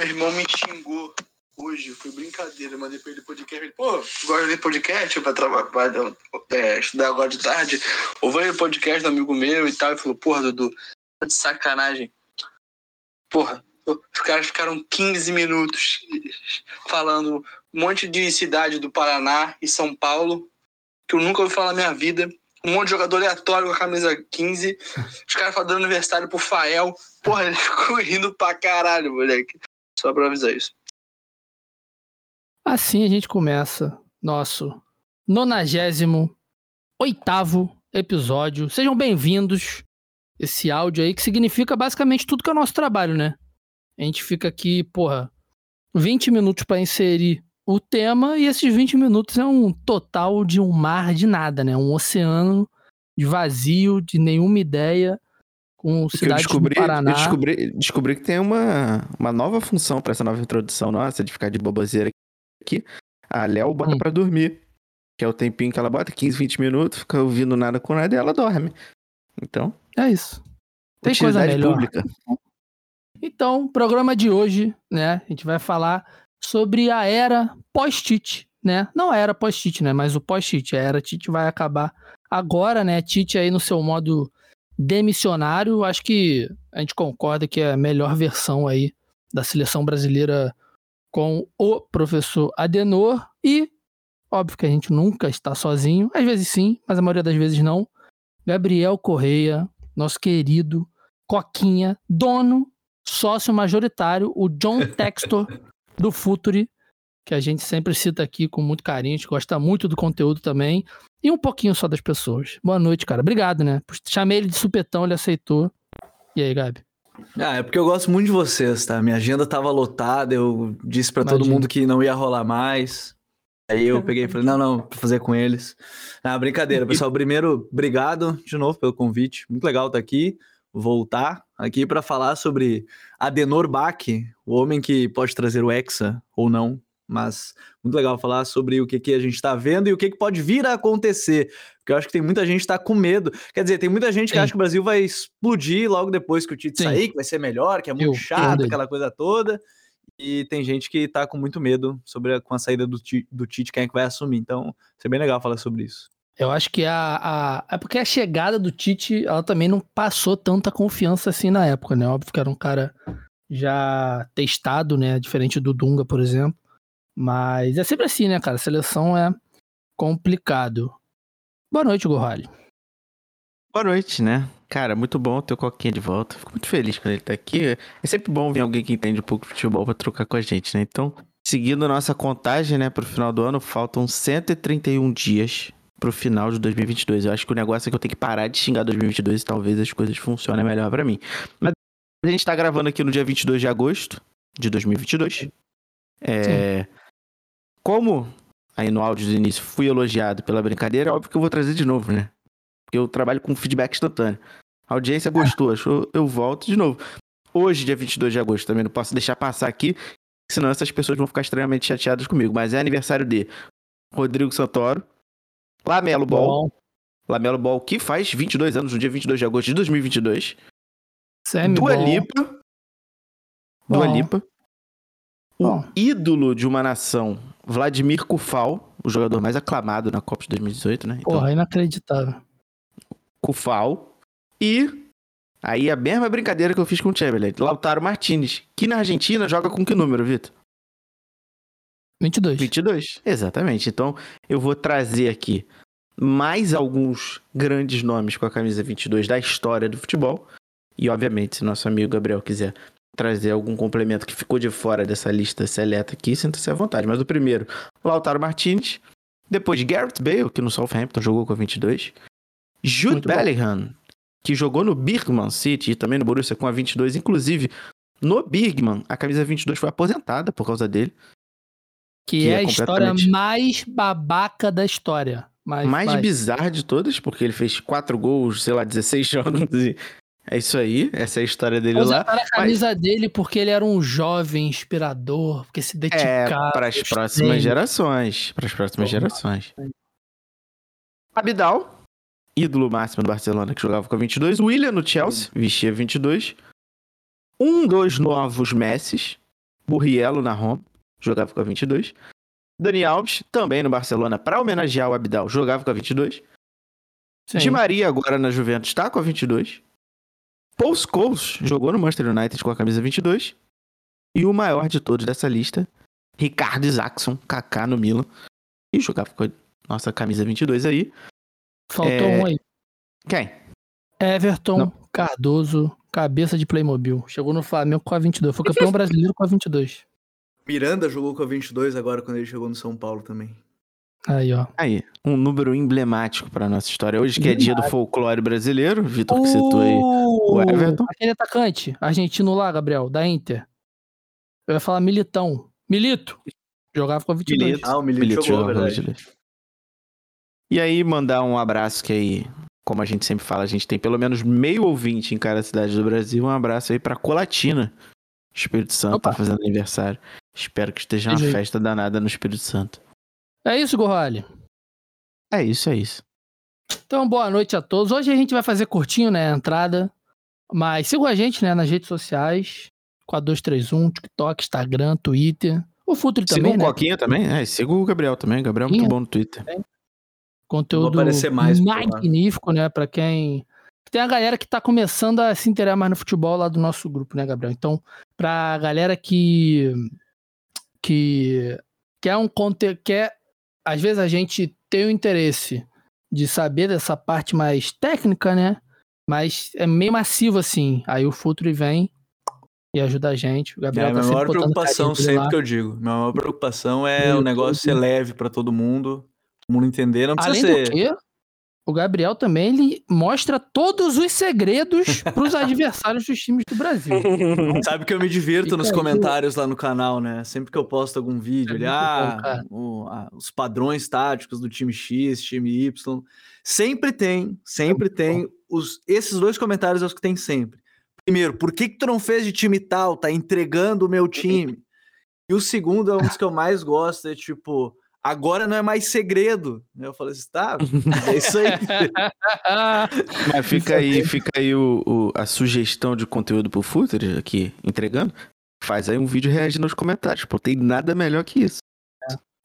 meu irmão me xingou hoje, foi brincadeira. Mandei pra ele podcast. Ele, pô, gosta de podcast pra, trabalhar, é, estudar agora de tarde? Ouvi o podcast do amigo meu e tal. E falou, porra, Dudu, tá de sacanagem. Porra, os caras ficaram 15 minutos falando um monte de cidade do Paraná e São Paulo, que eu nunca ouvi falar na minha vida. Um monte de jogador aleatório com a camisa 15. Os caras falando aniversário pro Fael. Porra, ele ficou rindo pra caralho, moleque. Só pra avisar isso. Assim a gente começa nosso 98 oitavo episódio. Sejam bem-vindos. Esse áudio aí que significa basicamente tudo que é o nosso trabalho, né? A gente fica aqui, porra, 20 minutos para inserir o tema e esses 20 minutos é um total de um mar de nada, né? Um oceano de vazio, de nenhuma ideia, com cidades descobri, do Paraná. Eu descobri, descobri que tem uma, uma nova função para essa nova introdução nossa, de ficar de boboseira aqui. A Léo bota Hum. pra dormir. Que é o tempinho que ela bota, 15, 20 minutos, fica ouvindo nada com nada e ela dorme. Então, É isso. Tem coisa melhor. pública. Então, programa de hoje, né? A gente vai falar sobre a era pós-Tite, né? Não a era pós-Tite, né? Mas o pós-Tite. A era Tite vai acabar agora, né? Tite aí no seu modo demissionário. Acho que a gente concorda que é a melhor versão aí da seleção brasileira com o professor Adenor. E, óbvio que a gente nunca está sozinho. Às vezes sim, mas a maioria das vezes não. Gabriel Correia, nosso querido Coquinha, dono sócio majoritário, o John Textor do Futuri, que a gente sempre cita aqui com muito carinho, a gente gosta muito do conteúdo também, e um pouquinho só das pessoas. Boa noite, cara. Obrigado, né? Chamei ele de supetão, ele aceitou. E aí, Gabi? Ah, é porque eu gosto muito de vocês, tá? Minha agenda tava lotada, eu disse pra todo mundo que não ia rolar mais. Aí eu peguei e falei, não, não, pra fazer com eles. Ah, brincadeira, pessoal. Primeiro, obrigado de novo pelo convite. Muito legal estar aqui, voltar aqui pra falar sobre Adenor Bach, o homem que pode trazer o Hexa ou não. Mas muito legal falar sobre o que, que a gente tá vendo e o que, que pode vir a acontecer. Porque eu acho que tem muita gente que tá com medo. Quer dizer, tem muita gente que Sim. acha que o Brasil vai explodir logo depois que o Tite Sim. sair, que vai ser melhor, que é muito Eu- eu chato, dele. aquela coisa toda. E tem gente que tá com muito medo sobre a, com a saída do, do Tite, quem é que vai assumir. Então, ser bem legal falar sobre isso. Eu acho que a, a. É porque a chegada do Tite, ela também não passou tanta confiança assim na época, né? Óbvio que era um cara já testado, né? Diferente do Dunga, por exemplo. Mas é sempre assim, né, cara? Seleção é complicado. Boa noite, Gorrali. Boa noite, né? Cara, muito bom ter o Coquinha de volta. Fico muito feliz quando ele tá aqui. É sempre bom ver alguém que entende um pouco de futebol pra trocar com a gente, né? Então, seguindo nossa contagem, né, pro final do ano, faltam 131 dias pro final de 2022. Eu acho que o negócio é que eu tenho que parar de xingar 2022 e talvez as coisas funcionem melhor pra mim. Mas a gente tá gravando aqui no dia 22 de agosto de 2022. É... Como aí no áudio do início fui elogiado pela brincadeira, é óbvio que eu vou trazer de novo, né? Porque eu trabalho com feedback instantâneo. A audiência gostou, achou, eu volto de novo. Hoje, dia 22 de agosto, também não posso deixar passar aqui, senão essas pessoas vão ficar extremamente chateadas comigo. Mas é aniversário de Rodrigo Santoro, Lamelo Ball, Lamelo Ball, que faz 22 anos no dia 22 de agosto de 2022. Semi Dua bom. Lipa. Dua. Lipa. O ídolo de uma nação, Vladimir Kufal, o jogador mais aclamado na Copa de 2018, né? Então, Porra, inacreditável. Kufal. E aí a mesma brincadeira que eu fiz com o Chamberlain, Lautaro Martinez, que na Argentina joga com que número, Vitor? 22. 22. Exatamente. Então eu vou trazer aqui mais alguns grandes nomes com a camisa 22 da história do futebol. E obviamente, se nosso amigo Gabriel quiser trazer algum complemento que ficou de fora dessa lista seleta aqui, sinta-se à vontade. Mas o primeiro, Lautaro Martinez. Depois Garrett Bale, que no Southampton jogou com a 22. Jude Muito bom. Bellingham, que jogou no Birmingham City e também no Borussia com a 22. Inclusive, no Birmingham, a camisa 22 foi aposentada por causa dele. Que, que é é a história completamente- mais babaca da história. Mas, mais bizarra de todas, porque ele fez quatro gols, sei lá, 16 jogos. E é isso aí, essa é a história dele lá. A camisa dele porque ele era um jovem inspirador, porque se É, dedicava. para as próximas gerações. Para as próximas gerações. Abidal, ídolo máximo do Barcelona, que jogava com a 22. William no Chelsea, vestia 22. Um dos novos Messis, Burrielo na Roma, jogava com a 22. Dani Alves, também no Barcelona, para homenagear o Abidal, jogava com a 22. Sim. Di Maria, agora na Juventus, está com a 22. Paul Scholes jogou no Manchester United com a camisa 22. E o maior de todos dessa lista, Ricardo Isaacson, Kaká no Milan. E jogava com a nossa camisa 22 aí. Faltou É, um aí. Quem? Everton Não. Cardoso, cabeça de Playmobil. Chegou no Flamengo com a 22. Foi campeão brasileiro com a 22. Miranda jogou com a 22 agora quando ele chegou no São Paulo também. Aí, ó. Aí, um número emblemático para nossa história. Hoje que é dia do folclore brasileiro, Vitor que citou aí o Everton. Aquele atacante argentino lá, Gabriel, da Inter. Eu ia falar Militão. Milito. Jogava com a 22. Milito. Ah, o Milito, Milito jogou, jogava verdade. 22. E aí, mandar um abraço que aí, como a gente sempre fala, a gente tem pelo menos meio ouvinte em cada cidade do Brasil. Um abraço aí pra Colatina. Espírito Santo Opa. tá fazendo aniversário. Espero que esteja uma festa danada no Espírito Santo. É isso, Gorrali. É isso, é isso. Então, boa noite a todos. Hoje a gente vai fazer curtinho, né, a entrada. Mas sigam a gente, né, nas redes sociais. Com a 231, TikTok, Instagram, Twitter. O Futre Siga também, o né? Coquinha também. É, siga o Gabriel também. O Gabriel é muito bom no Twitter. Conteúdo Vou aparecer mais magnífico, né? Pra quem. Tem a galera que tá começando a se interessar mais no futebol lá do nosso grupo, né, Gabriel? Então, pra galera que. que quer um conteúdo. Quer, às vezes a gente tem o interesse de saber dessa parte mais técnica, né? Mas é meio massivo assim. Aí o Futre vem e ajuda a gente. O É Gabriel a tá minha maior preocupação sempre lá. que eu digo. Minha maior preocupação é o negócio YouTube. ser leve pra todo mundo. Todo mundo entender. Não Além precisa do ser. que, o Gabriel também ele mostra todos os segredos pros adversários dos times do Brasil. Sabe que eu me divirto nos comentários lá no canal, né? Sempre que eu posto algum vídeo, É ali, muito ah, bom, o- ah, os padrões táticos do time X, time Y. Sempre tem, sempre muito tem. Os, esses dois comentários é os que tem sempre. Primeiro, por que, que tu não fez de time tal? Tá entregando o meu time. E o segundo é um dos que eu mais gosto, é tipo, agora não é mais segredo. Eu falei assim, tá, é isso aí. Mas fica aí, fica aí o, o- a sugestão de conteúdo pro Footer aqui, entregando. Faz aí um vídeo reagindo nos comentários. Pô, tem nada melhor que isso.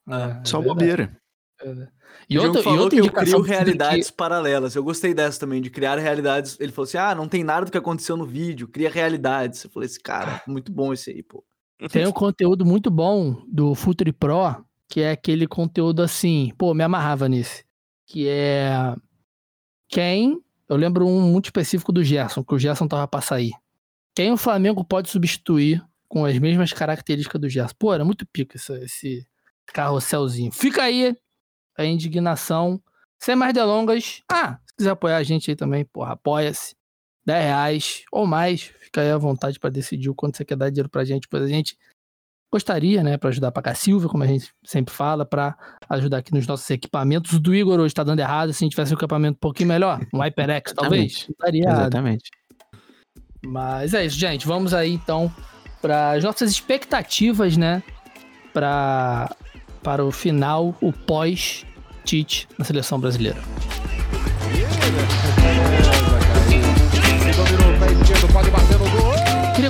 É, Só é bobeira. é. E o Diogo outra, e falou outra que eu crio que realidades paralelas. Eu gostei dessa também, de criar realidades. Ele falou assim: ah, não tem nada do que aconteceu no vídeo, cria realidades. Eu falei assim, cara, muito bom esse aí, pô. que tem um conteúdo muito bom do Futre Pro, que é aquele conteúdo assim, pô, me amarrava nesse. Que é quem. Eu lembro um muito específico do Gerson, que o Gerson tava pra sair. Quem o Flamengo pode substituir com as mesmas características do Gerson? Pô, era muito pica esse, esse carrosselzinho. Fica aí a indignação. Sem mais delongas. Ah, se quiser apoiar a gente aí também, porra, apoia-se. 10 reais ou mais. Fica aí à vontade pra decidir o quanto você quer dar dinheiro pra gente. Pois a gente gostaria, né, pra ajudar pra cá Silva, como a gente sempre fala, pra ajudar aqui nos nossos equipamentos. O do Igor hoje tá dando errado. Se a gente tivesse um equipamento um pouquinho melhor, um HyperX, talvez, errado. Exatamente. Mas é isso, gente. Vamos aí então para as nossas expectativas, né? Pra, para o final, o pós-Tite na seleção brasileira. Queria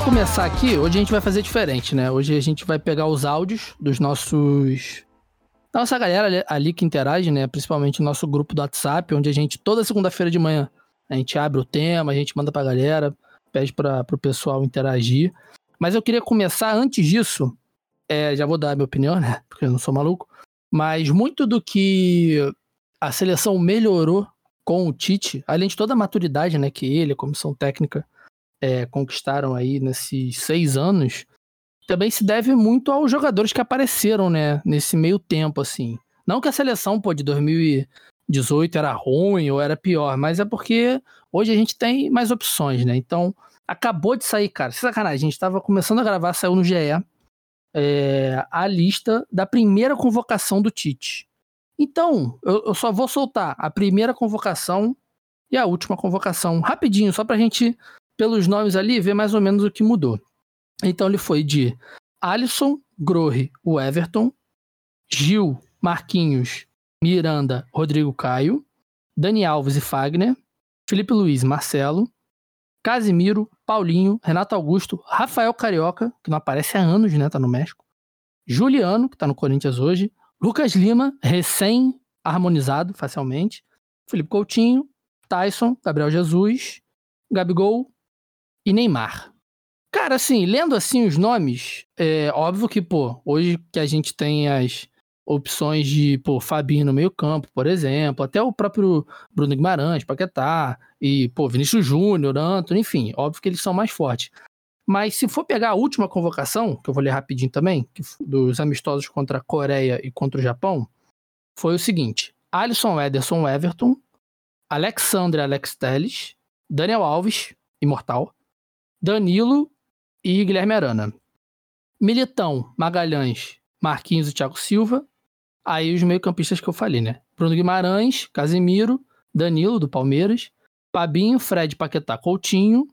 começar aqui, hoje a gente vai fazer diferente, né? Hoje a gente vai pegar os áudios dos nossos. Da nossa galera ali- ali que interage, né? Principalmente o nosso grupo do WhatsApp, onde a gente, toda segunda-feira de manhã, a gente abre o tema, a gente manda pra galera, pede para o pessoal interagir. Mas eu queria começar antes disso, é, já vou dar a minha opinião, né? Porque eu não sou maluco. Mas muito do que a seleção melhorou com o Tite, além de toda a maturidade né, que ele, a comissão técnica, é, conquistaram aí nesses seis anos, também se deve muito aos jogadores que apareceram né, nesse meio tempo, assim. Não que a seleção pô, de 2018 era ruim ou era pior, mas é porque hoje a gente tem mais opções, né? Então, acabou de sair, cara. Sem sacanagem, a gente tava começando a gravar, saiu no GE é, a lista da primeira convocação do Tite. Então, eu, eu só vou soltar a primeira convocação e a última convocação, rapidinho, só pra gente, pelos nomes ali, ver mais ou menos o que mudou. Então, ele foi de Alisson, Grohe, o Everton, Gil, Marquinhos, Miranda, Rodrigo Caio, Dani Alves e Fagner, Felipe Luiz, Marcelo, Casimiro, Paulinho, Renato Augusto, Rafael Carioca, que não aparece há anos, né? Tá no México. Juliano, que tá no Corinthians hoje. Lucas Lima, recém-harmonizado facialmente. Felipe Coutinho, Tyson, Gabriel Jesus, Gabigol e Neymar. Cara, assim, lendo assim os nomes, é óbvio que, pô, hoje que a gente tem as opções de, pô, Fabinho no meio campo, por exemplo, até o próprio Bruno Guimarães, Paquetá, e, pô, Vinícius Júnior, Antônio, enfim, óbvio que eles são mais fortes. Mas se for pegar a última convocação, que eu vou ler rapidinho também, dos amistosos contra a Coreia e contra o Japão, foi o seguinte: Alisson Ederson Everton, Alexandre Alex Telles, Daniel Alves, imortal, Danilo e Guilherme Arana. Militão, Magalhães, Marquinhos e Thiago Silva. Aí os meio-campistas que eu falei, né? Bruno Guimarães, Casemiro, Danilo, do Palmeiras, Pabinho, Fred Paquetá Coutinho,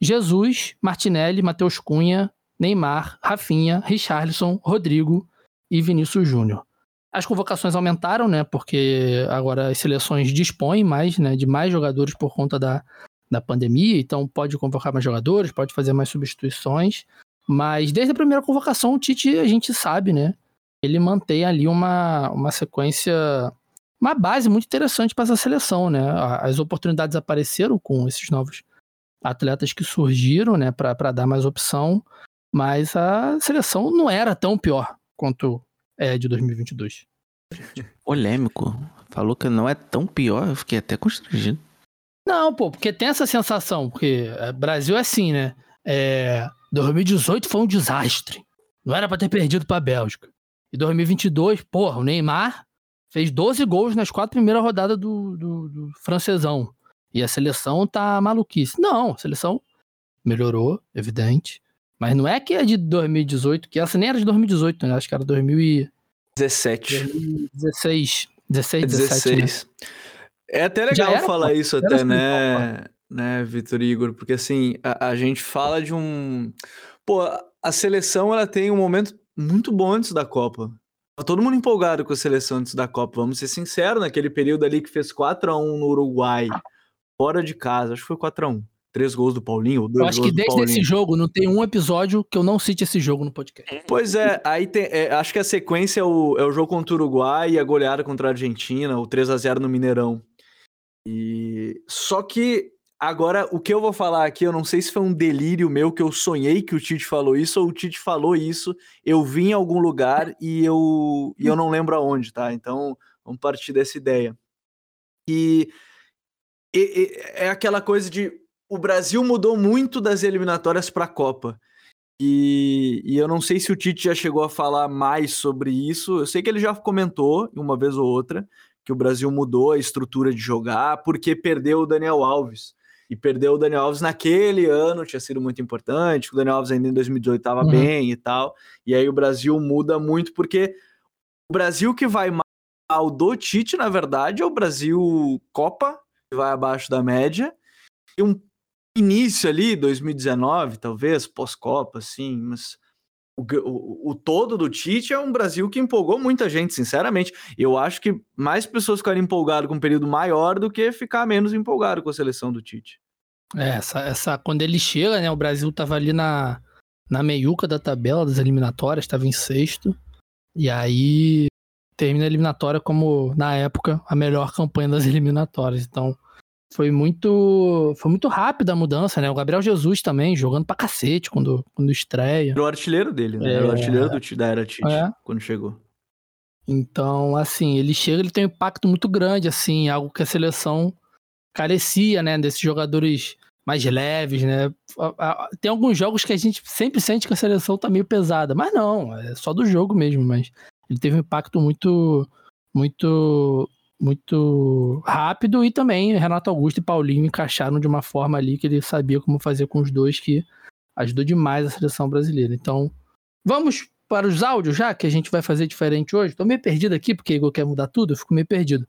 Jesus, Martinelli, Matheus Cunha, Neymar, Rafinha, Richarlison, Rodrigo e Vinícius Júnior. As convocações aumentaram, né? Porque agora as seleções dispõem mais, né? De mais jogadores por conta da, da pandemia, então pode convocar mais jogadores, pode fazer mais substituições. Mas desde a primeira convocação, o Tite, a gente sabe, né? Ele mantém ali uma, uma sequência, uma base muito interessante para essa seleção, né? As oportunidades apareceram com esses novos atletas que surgiram, né, para dar mais opção, mas a seleção não era tão pior quanto é de 2022. Polêmico. Falou que não é tão pior, eu fiquei até constrangido. Não, pô, porque tem essa sensação, porque é, Brasil é assim, né? É, 2018 foi um desastre. Não era para ter perdido para a Bélgica. E 2022, porra, o Neymar fez 12 gols nas quatro primeiras rodadas do, do, do francesão. E a seleção tá maluquice. Não, a seleção melhorou, evidente. Mas não é que é de 2018, que essa nem era de 2018, né? Acho que era 2017. 2016. 16, 17, 16. Né? É até legal falar isso até, assim, né, né, Vitor Igor? Porque assim, a, a, gente fala de um... Pô, a seleção, ela tem um momento muito bom antes da Copa. Tá todo mundo empolgado com a seleção antes da Copa, vamos ser sinceros, naquele período ali que fez 4 a 1 no Uruguai, fora de casa, acho que foi 4x1. Três gols do Paulinho. eu acho que desde esse jogo não tem um episódio que eu não cite esse jogo no podcast. Pois é, aí tem. É, acho que a sequência é o, é o jogo contra o Uruguai e a goleada contra a Argentina, o 3 a 0 no Mineirão. E só que agora o que eu vou falar aqui, eu não sei se foi um delírio meu que eu sonhei que o Tite falou isso ou o Tite falou isso, eu vi em algum lugar e eu e eu não lembro aonde, tá? Então, vamos partir dessa ideia. E é aquela coisa de o Brasil mudou muito das eliminatórias para a Copa. E, e, eu não sei se o Tite já chegou a falar mais sobre isso. Eu sei que ele já comentou uma vez ou outra que o Brasil mudou a estrutura de jogar porque perdeu o Daniel Alves. E perdeu o Daniel Alves naquele ano, tinha sido muito importante. O Daniel Alves ainda em 2018 estava uhum. bem e tal. E aí o Brasil muda muito porque o Brasil que vai mal do Tite, na verdade, é o Brasil Copa vai abaixo da média. E um início ali, 2019, talvez, pós-Copa, assim, mas o, o, todo do Tite é um Brasil que empolgou muita gente, sinceramente. Eu acho que mais pessoas ficaram empolgadas com um período maior do que ficar menos empolgado com a seleção do Tite. É, essa, essa, quando ele chega, né, o Brasil tava ali na, na meiuca da tabela das eliminatórias, estava em sexto. E aí termina a eliminatória como, na época, a melhor campanha das eliminatórias. Então, foi muito foi muito rápida a mudança, né? O Gabriel Jesus também, jogando pra cacete quando, quando estreia. Era o artilheiro dele, né? É... Era o artilheiro do, da era Tite, é. quando chegou. Então, assim, ele chega, ele tem um impacto muito grande, assim, algo que a seleção carecia, né? Desses jogadores mais leves, né? Tem alguns jogos que a gente sempre sente que a seleção tá meio pesada, mas não, é só do jogo mesmo, mas ele teve um impacto muito, muito, muito rápido e também Renato Augusto e Paulinho encaixaram de uma forma ali que ele sabia como fazer com os dois que ajudou demais a seleção brasileira. Então, vamos para os áudios já, que a gente vai fazer diferente hoje. Tô meio perdido aqui, porque Igor quer mudar tudo, eu fico meio perdido.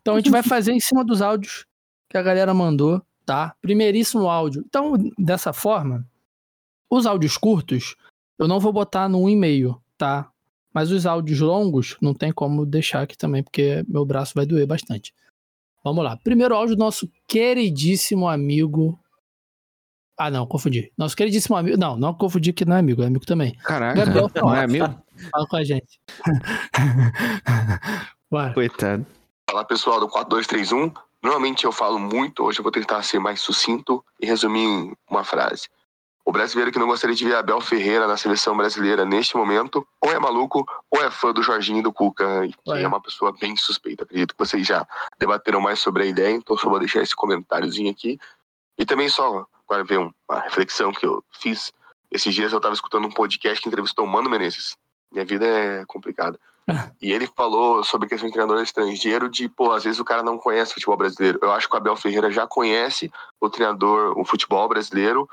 Então a gente vai fazer em cima dos áudios que a galera mandou, tá? Primeiríssimo áudio. Então, dessa forma, os áudios curtos eu não vou botar no e-mail, tá? Mas os áudios longos não tem como deixar aqui também, porque meu braço vai doer bastante. Vamos lá. Primeiro áudio do nosso queridíssimo amigo Ah, não, confundi. Nosso queridíssimo amigo. Não, não confundi que não é amigo, é amigo também. Caraca, Gabriel não é amigo? Fala com a gente. Vai. Coitado. Fala pessoal do 4231. Normalmente eu falo muito, hoje eu vou tentar ser mais sucinto e resumir em uma frase. O brasileiro que não gostaria de ver Abel Ferreira na seleção brasileira neste momento, ou é maluco, ou é fã do Jorginho e do Cuca, que é uma pessoa bem suspeita. Acredito que vocês já debateram mais sobre a ideia, então só vou deixar esse comentáriozinho aqui. E também só, agora ver um- uma reflexão que eu fiz. Esses dias eu estava escutando um podcast que entrevistou o Mano Menezes. Minha vida é complicada. E ele falou sobre a questão de treinador estrangeiro, de, pô, às vezes o cara não conhece o futebol brasileiro. Eu acho que o Abel Ferreira já conhece o treinador, o futebol brasileiro,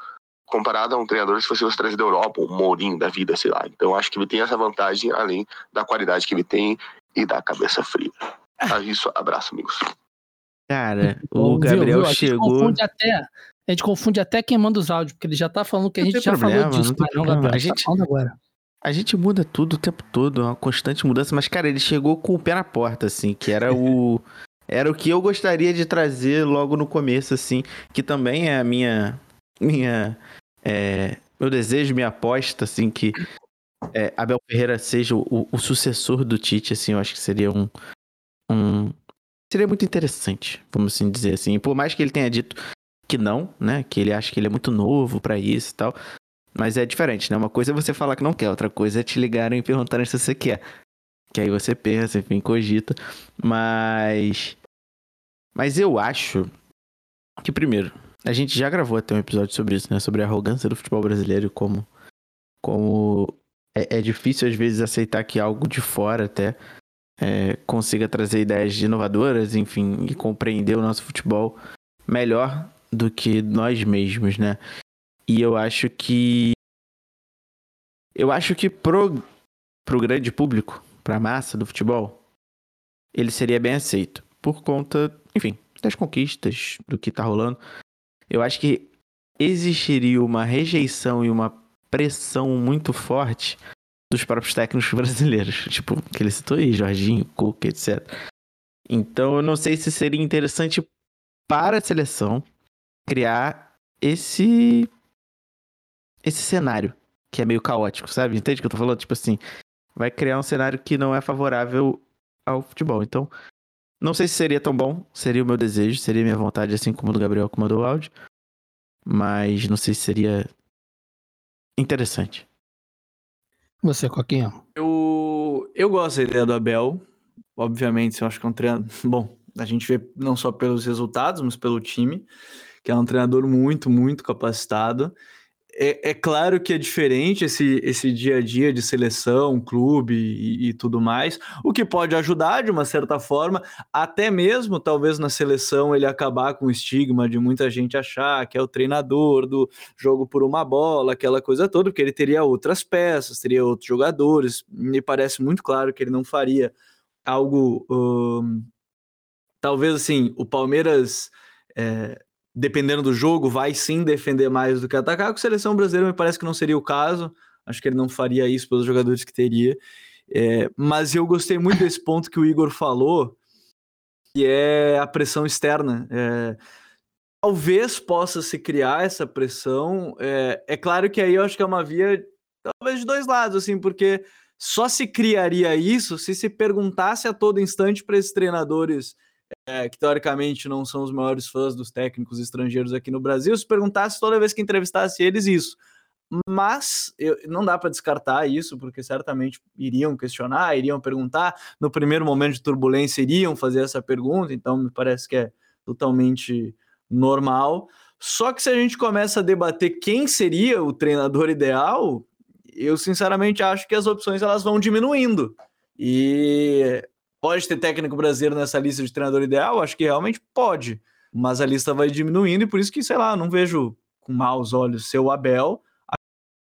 comparado a um treinador se você fosse trazer da Europa, um Mourinho da vida, sei lá. Então eu acho que ele tem essa vantagem, além da qualidade que ele tem e da cabeça fria. É isso, abraço, amigos. Cara, o Bom, viu, Gabriel viu? A gente chegou. confunde até, a gente confunde até quem manda os áudios, porque ele já tá falando que a gente já problema, falou disso. não tem problema. Gabriel, A gente- tá falando agora. A gente muda tudo o tempo todo, é uma constante mudança, mas, cara, ele chegou com o pé na porta, assim, que era o. Era o que eu gostaria de trazer logo no começo, assim, que também é a minha. Minha. É, meu desejo, minha aposta, assim, que é, Abel Ferreira seja o, o sucessor do Tite, assim, eu acho que seria um. um seria muito interessante, vamos assim dizer assim. Por mais que ele tenha dito que não, né? Que ele acha que ele é muito novo pra isso e tal. Mas é diferente, né? Uma coisa é você falar que não quer, outra coisa é te ligarem e perguntarem se você quer. Que aí você pensa, enfim, cogita. Mas. Mas eu acho que, primeiro, a gente já gravou até um episódio sobre isso, né? Sobre a arrogância do futebol brasileiro e como. Como é, é difícil, às vezes, aceitar que algo de fora até é, consiga trazer ideias inovadoras, enfim, e compreender o nosso futebol melhor do que nós mesmos, né? E eu acho que. Eu acho que pro, pro grande público, pra massa do futebol, ele seria bem aceito. Por conta, enfim, das conquistas, do que tá rolando. Eu acho que existiria uma rejeição e uma pressão muito forte dos próprios técnicos brasileiros. Tipo, que ele citou aí, Jorginho, Cuca, etc. Então eu não sei se seria interessante para a seleção criar esse esse cenário que é meio caótico, sabe? Entende o que eu tô falando? Tipo assim, vai criar um cenário que não é favorável ao futebol. Então, não sei se seria tão bom, seria o meu desejo, seria minha vontade, assim como o do Gabriel que mandou o áudio. Mas não sei se seria interessante. Você, Coquinha. Eu, eu gosto da ideia do Abel. Obviamente, eu acho que é um treinador. Bom, a gente vê não só pelos resultados, mas pelo time, que é um treinador muito, muito capacitado. É, é claro que é diferente esse, esse dia a dia de seleção, clube e, e tudo mais, o que pode ajudar de uma certa forma, até mesmo talvez na seleção ele acabar com o estigma de muita gente achar que é o treinador do jogo por uma bola, aquela coisa toda, porque ele teria outras peças, teria outros jogadores. Me parece muito claro que ele não faria algo. hum, talvez assim, o Palmeiras. é, dependendo do jogo, vai sim defender mais do que atacar. Com a seleção brasileira, me parece que não seria o caso. Acho que ele não faria isso pelos jogadores que teria. É, mas eu gostei muito desse ponto que o Igor falou, que é a pressão externa. É, talvez possa se criar essa pressão. É, é claro que aí eu acho que é uma via, talvez de dois lados, assim, porque só se criaria isso se se perguntasse a todo instante para esses treinadores é, que teoricamente não são os maiores fãs dos técnicos estrangeiros aqui no Brasil, se perguntasse toda vez que entrevistasse eles isso. Mas eu, não dá para descartar isso, porque certamente iriam questionar, iriam perguntar. No primeiro momento de turbulência, iriam fazer essa pergunta, então me parece que é totalmente normal. Só que se a gente começa a debater quem seria o treinador ideal, eu sinceramente acho que as opções elas vão diminuindo. E pode ter técnico brasileiro nessa lista de treinador ideal? Acho que realmente pode, mas a lista vai diminuindo e por isso que, sei lá, não vejo com maus olhos ser o Abel.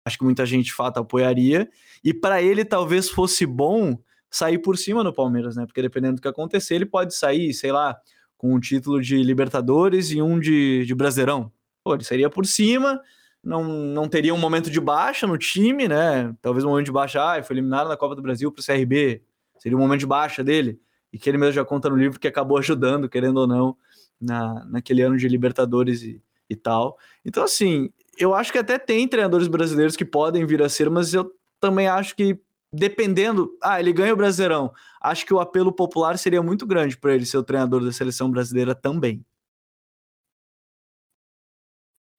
Acho que muita gente de fato apoiaria. E para ele talvez fosse bom sair por cima no Palmeiras, né? Porque dependendo do que acontecer, ele pode sair, sei lá, com um título de Libertadores e um de, de Brasileirão. Pô, ele seria por cima, não, não teria um momento de baixa no time, né? Talvez um momento de baixa, ah, foi eliminado na Copa do Brasil para o CRB, seria um momento de baixa dele, e que ele mesmo já conta no livro que acabou ajudando, querendo ou não, na, naquele ano de Libertadores e, e tal. Então, assim, eu acho que até tem treinadores brasileiros que podem vir a ser, mas eu também acho que dependendo, ah, ele ganha o Brasileirão. Acho que o apelo popular seria muito grande para ele ser o treinador da seleção brasileira também.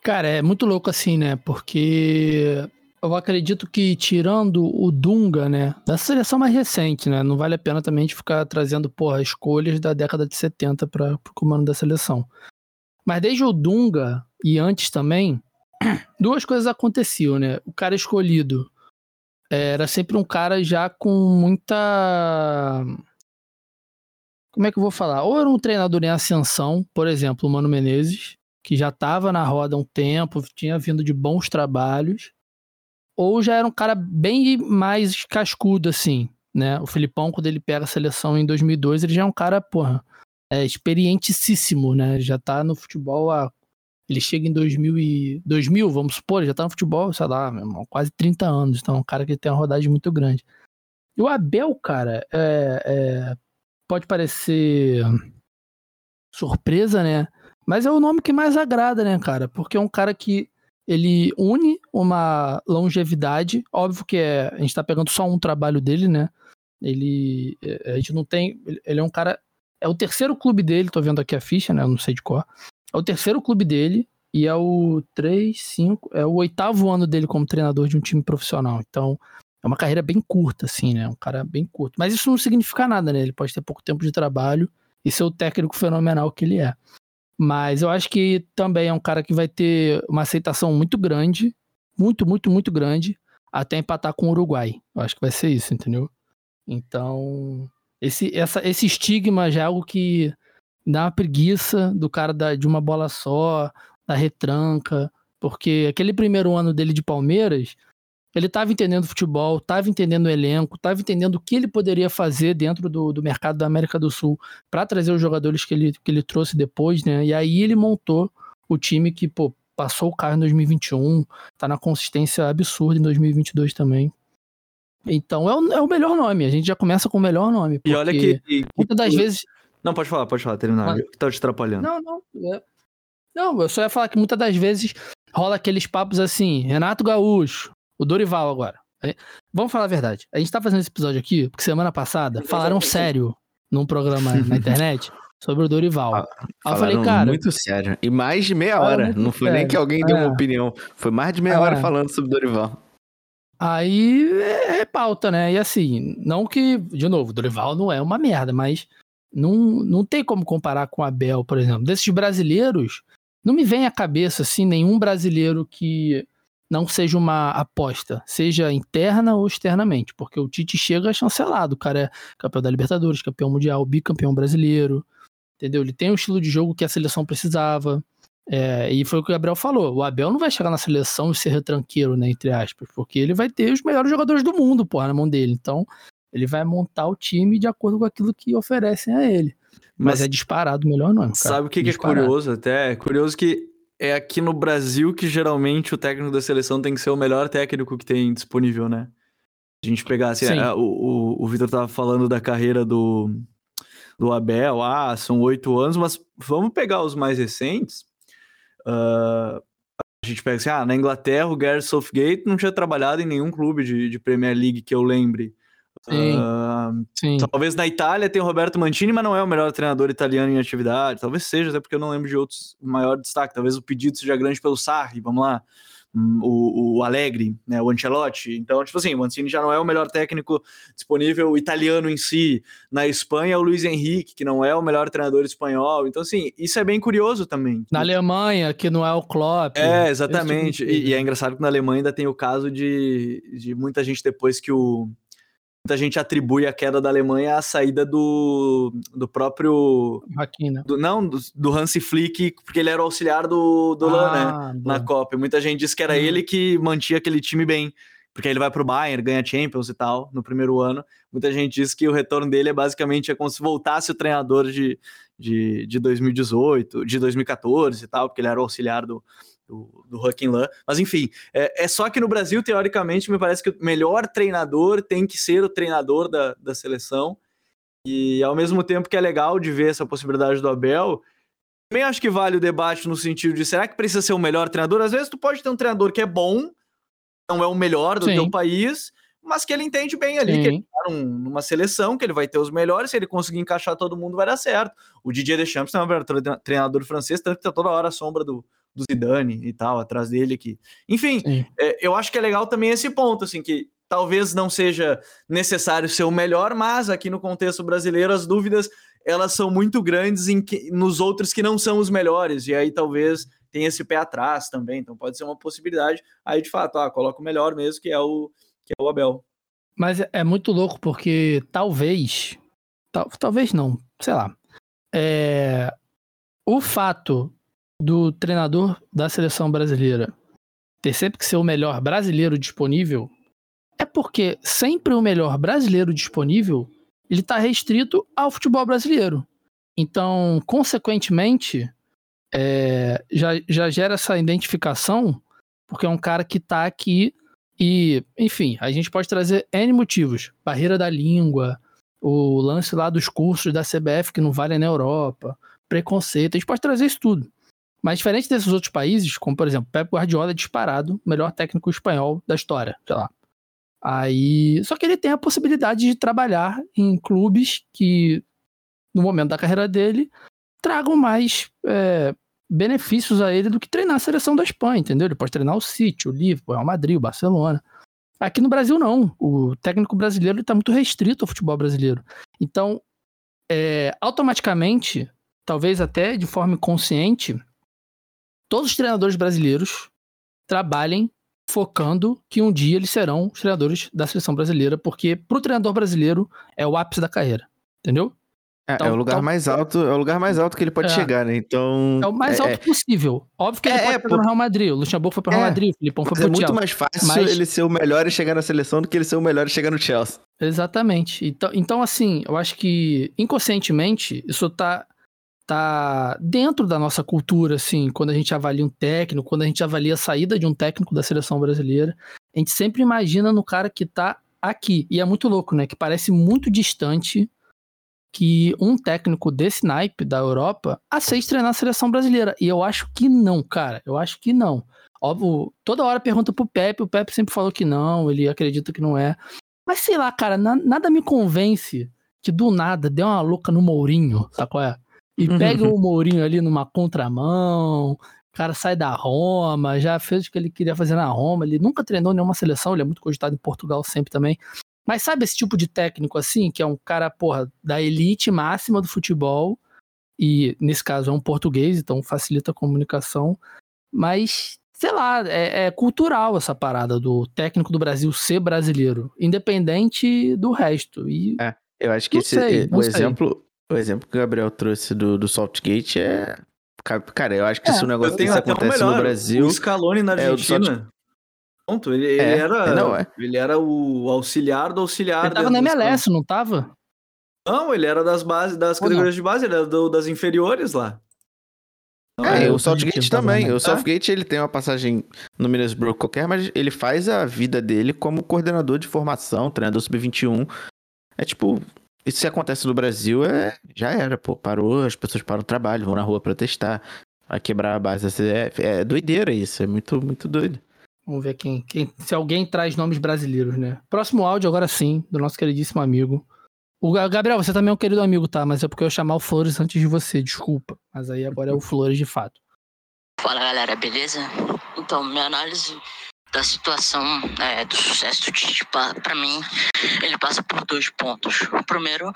Cara, é muito louco assim, né? Porque eu acredito que tirando o Dunga, né, da seleção mais recente, né, não vale a pena também a gente ficar trazendo, porra, escolhas da década de 70 para o comando da seleção. Mas desde o Dunga e antes também, duas coisas aconteciam, né? O cara escolhido era sempre um cara já com muita. Como é que eu vou falar? Ou era um treinador em ascensão, por exemplo, o Mano Menezes, que já estava na roda há um tempo, tinha vindo de bons trabalhos, ou já era um cara bem mais cascudo, assim, né? O Filipão, quando ele pega a seleção em 2002, ele já é um cara, porra, é, experientíssimo, né? Já tá no futebol há ele chega em 2000, e, 2000 vamos supor, já tá no futebol, sei lá, irmão, quase 30 anos. Então é um cara que tem uma rodagem muito grande. E o Abel, cara, é, é, pode parecer surpresa, né? Mas é o nome que mais agrada, né, cara? Porque é um cara que ele une uma longevidade. Óbvio que é, a gente tá pegando só um trabalho dele, né? Ele. É, a gente não tem. Ele é um cara. É o terceiro clube dele, tô vendo aqui a ficha, né? Eu não sei de qual. É o terceiro clube dele e é o 3, 5, é o oitavo ano dele como treinador de um time profissional. Então, é uma carreira bem curta, assim, né? Um cara bem curto. Mas isso não significa nada, né? Ele pode ter pouco tempo de trabalho e ser o técnico fenomenal que ele é. Mas eu acho que também é um cara que vai ter uma aceitação muito grande, muito, muito, muito grande, até empatar com o Uruguai. Eu acho que vai ser isso, entendeu? Então, esse, essa, esse estigma já é algo que dá uma preguiça do cara da, de uma bola só, da retranca, porque aquele primeiro ano dele de Palmeiras, ele estava entendendo futebol, estava entendendo o elenco, estava entendendo o que ele poderia fazer dentro do, do mercado da América do Sul para trazer os jogadores que ele, que ele trouxe depois, né? E aí ele montou o time que, pô, passou o carro em 2021, tá na consistência absurda em 2022 também. Então é o, é o melhor nome, a gente já começa com o melhor nome. E olha que, que muitas das vezes não, pode falar, pode falar, terminar. Mas... Tá te atrapalhando. Não, não. É... Não, eu só ia falar que muitas das vezes rola aqueles papos assim, Renato Gaúcho, o Dorival agora. Vamos falar a verdade. A gente tá fazendo esse episódio aqui porque semana passada falaram sério num programa na internet sobre o Dorival. Ah, Aí eu falei, cara. Muito sério. E mais de meia hora. Não foi sério. nem que alguém deu é. uma opinião. Foi mais de meia é. hora falando sobre o Dorival. Aí é, é pauta, né? E assim, não que, de novo, o Dorival não é uma merda, mas não, não tem como comparar com o Abel, por exemplo. Desses brasileiros, não me vem à cabeça assim nenhum brasileiro que não seja uma aposta, seja interna ou externamente, porque o Tite chega chancelado, o cara é campeão da Libertadores, campeão mundial, bicampeão brasileiro, entendeu? Ele tem o estilo de jogo que a seleção precisava. É, e foi o que o Gabriel falou. O Abel não vai chegar na seleção e ser retranqueiro, né? Entre aspas, porque ele vai ter os melhores jogadores do mundo, porra, na mão dele. Então, ele vai montar o time de acordo com aquilo que oferecem a ele. Mas, Mas é disparado o melhor nome. Cara. Sabe o que, que, é curioso até? É curioso que é aqui no Brasil que geralmente o técnico da seleção tem que ser o melhor técnico que tem disponível, né? A gente pegar assim, é, o, o, o Vitor tava falando da carreira do, do Abel, ah, são oito anos, mas vamos pegar os mais recentes. Uh, a gente pega assim, ah, na Inglaterra o Gareth Southgate não tinha trabalhado em nenhum clube de, de Premier League que eu lembre. Sim, uh, sim. Talvez na Itália tenha o Roberto Mantini, mas não é o melhor treinador italiano em atividade. Talvez seja, até porque eu não lembro de outros maior destaque. Talvez o pedido seja grande pelo Sarri, vamos lá. Hum, o, o Alegre, né, o Ancelotti. Então, tipo assim, o Mancini já não é o melhor técnico disponível italiano em si. Na Espanha, o Luiz Henrique, que não é o melhor treinador espanhol. Então, assim, isso é bem curioso também. Na Alemanha, que não é o Klopp. É, exatamente. Tipo e, e, é engraçado que na Alemanha ainda tem o caso de, de muita gente depois que o muita gente atribui a queda da Alemanha à saída do, do próprio. Maquina. Do, não, do, do Hansi Flick, porque ele era o auxiliar do, do ah, Lan, né? Na Copa. Muita gente diz que era hum. ele que mantinha aquele time bem. Porque aí ele vai pro Bayern, ganha Champions e tal, no primeiro ano. Muita gente diz que o retorno dele é basicamente é como se voltasse o treinador de, de, de 2018, de 2014 e tal, porque ele era o auxiliar do, do, do Hucking Lan. Mas enfim, é, é, só que no Brasil, teoricamente, me parece que o melhor treinador tem que ser o treinador da, da seleção. E ao mesmo tempo que é legal de ver essa possibilidade do Abel, também acho que vale o debate no sentido de será que precisa ser o melhor treinador? Às vezes tu pode ter um treinador que é bom, não é o melhor do Sim. teu país, mas que ele entende bem ali, Sim. que ele tá num- numa seleção, que ele vai ter os melhores, se ele conseguir encaixar todo mundo vai dar certo. O Didier Deschamps é um tre- treinador francês, tanto que tá toda hora a sombra do, do Zidane e tal, atrás dele aqui. Enfim, é, eu acho que é legal também esse ponto, assim, que talvez não seja necessário ser o melhor, mas aqui no contexto brasileiro as dúvidas elas são muito grandes em que- nos outros que não são os melhores, e aí talvez tenha esse pé atrás também, então pode ser uma possibilidade. Aí de fato, ah, coloca o melhor mesmo, que é o, que é o Abel. Mas é- é muito louco porque talvez. tal- talvez não, sei lá. É, o fato do treinador da seleção brasileira ter sempre que ser o melhor brasileiro disponível é porque sempre o melhor brasileiro disponível ele está restrito ao futebol brasileiro. Então, consequentemente, é, já, já gera essa identificação porque é um cara que está aqui e, enfim, a gente pode trazer N motivos. Barreira da língua, o lance lá dos cursos da CBF que não valem na Europa, preconceito, a gente pode trazer isso tudo. Mas diferente desses outros países, como por exemplo, Pep Guardiola é disparado, o melhor técnico espanhol da história, sei lá. Aí, só que ele tem a possibilidade de trabalhar em clubes que, no momento da carreira dele, tragam mais é, benefícios a ele do que treinar a seleção da Espanha, entendeu? Ele pode treinar o City, o Liverpool, o Real Madrid, o Barcelona. Aqui no Brasil, não. O técnico brasileiro está muito restrito ao futebol brasileiro. Então, é, automaticamente, talvez até de forma inconsciente, todos os treinadores brasileiros trabalhem focando que um dia eles serão os treinadores da seleção brasileira, porque pro treinador brasileiro é o ápice da carreira, entendeu? É, Então- é o lugar então- mais alto, é o lugar mais alto que ele pode É. chegar, né? Então. É o mais alto possível. Óbvio que ele É, pode é, no Real Madrid, o Luxemburgo foi pro Real É, Madrid, o Filipão foi pro é muito Chelsea. mais fácil Mas- ele ser o melhor e chegar na seleção do que ele ser o melhor e chegar no Chelsea. Exatamente. Então, então, assim, eu acho que inconscientemente isso tá, tá dentro da nossa cultura, assim, quando a gente avalia um técnico, quando a gente avalia a saída de um técnico da seleção brasileira, a gente sempre imagina no cara que tá aqui. E é muito louco, né? Que parece muito distante que um técnico desse naipe da Europa aceite treinar a seleção brasileira. E eu acho que não, cara. Eu acho que não. Óbvio, toda hora pergunta pro Pepe, o Pepe sempre falou que não, ele acredita que não é. Mas sei lá, cara, na- nada me convence que do nada dê uma louca no Mourinho, sabe qual é? E pega o Mourinho ali numa contramão, o cara sai da Roma, já fez o que ele queria fazer na Roma, ele nunca treinou nenhuma seleção, ele é muito cogitado em Portugal sempre também. Mas sabe esse tipo de técnico assim, que é um cara, porra, da elite máxima do futebol, e nesse caso é um português, então facilita a comunicação, mas sei lá, é, é cultural essa parada do técnico do Brasil ser brasileiro, independente do resto. E Eu acho que esse, sei, o exemplo, o exemplo que o Gabriel trouxe do, do Saltgate é. ca- Cara, eu acho que É, se um negócio um acontece no Brasil. O Scaloni na é Argentina. Pronto, ele, ele É, era, é, não, é. ele era o auxiliar do auxiliar. ele tava na MLS, não tava? Não, ele era das bases, das Ou não? categorias de base, ele era do- das inferiores lá. Não, É, eu o tava também. O Southgate ele tem uma passagem no Middlesbrough qualquer, mas ele faz a vida dele como coordenador de formação, treinador sub-21. É tipo, isso se acontece no Brasil, é já era, pô. Parou, as pessoas param o trabalho, vão na rua protestar, vai quebrar a base da CDF. É doideira isso, é muito, muito doido. Vamos ver quem, quem- se alguém traz nomes brasileiros, né? Próximo áudio agora sim, do nosso queridíssimo amigo. O Ga- Gabriel, você também é um querido amigo, tá? Mas é porque eu ia chamar o Flores antes de você, desculpa. Mas aí agora é o Flores de fato. Fala galera, beleza? Então, minha análise da situação é, do sucesso do Tite, pa- pra mim, ele passa por dois pontos. O primeiro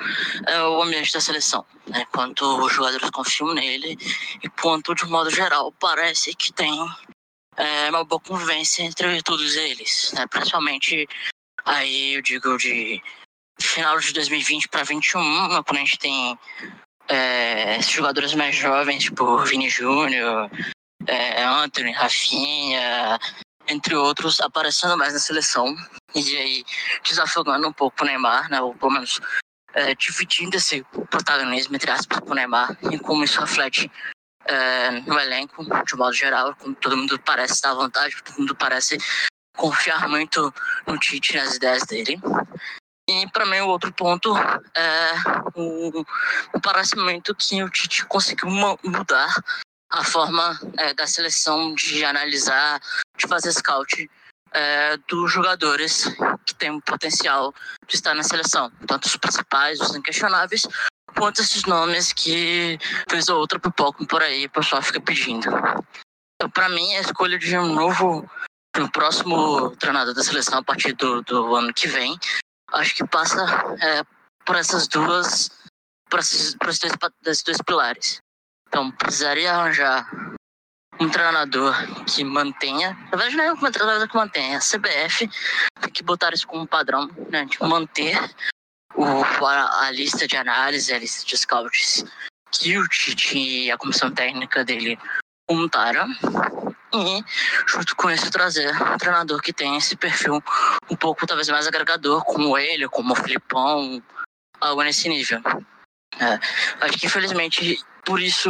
é o ambiente da seleção, né? Quanto os jogadores confiam nele e quanto, de modo geral, parece que tem é, uma boa convivência entre todos eles, né? Principalmente, aí eu digo de final de 2020 para 21, quando a gente tem é, jogadores mais jovens, tipo Vini Júnior, é, Anthony, Rafinha, entre outros, aparecendo mais na seleção. E aí desafogando um pouco o Neymar, né? Ou pelo menos é, dividindo esse protagonismo, entre aspas, com o Neymar, e como isso reflete é, no elenco, de modo geral, como todo mundo parece estar à vontade, todo mundo parece confiar muito no Tite nas ideias dele. E para mim o outro ponto é o, o parecimento que o Tite conseguiu mudar a forma é, da seleção de analisar, de fazer scout é, dos jogadores que têm o potencial de estar na seleção, tanto os principais, os inquestionáveis, quanto esses nomes que fez ou outra pipoca por aí, o pessoal fica pedindo. Então, para mim, a escolha de um novo, de um próximo treinador da seleção a partir do, do ano que vem, acho que passa é, por essas duas, por esses, por esses dois, esses dois pilares. Então, precisaria arranjar um treinador que mantenha, na verdade não é um treinador que mantenha, é a CBF tem que botar isso como padrão, né, de manter o, a, a, lista de análise, a lista de scouts que o Tite e a comissão técnica dele montaram e junto com isso trazer um treinador que tem esse perfil um pouco talvez mais agregador, como ele, como o Filipão, algo nesse nível. É, acho que infelizmente por isso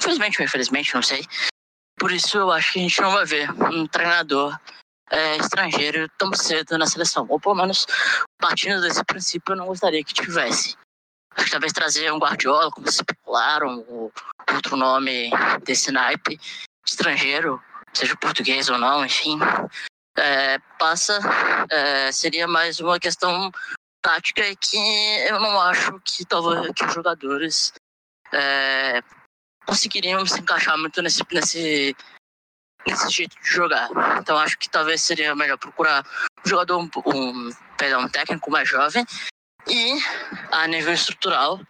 Infelizmente ou infelizmente, não sei. Por isso eu acho que a gente não vai ver um treinador é, estrangeiro tão cedo na seleção. Ou pelo menos, partindo desse princípio, eu não gostaria que tivesse. Acho que talvez trazer um Guardiola, como se especularam, ou outro nome desse naipe estrangeiro, seja português ou não, enfim, é, passa, é, seria mais uma questão tática que eu não acho que talvez que os jogadores é, conseguiriam se encaixar muito nesse, nesse, nesse jeito de jogar. Então acho que talvez seria melhor procurar um jogador, um, um, perdão, um técnico mais jovem e, a nível estrutural,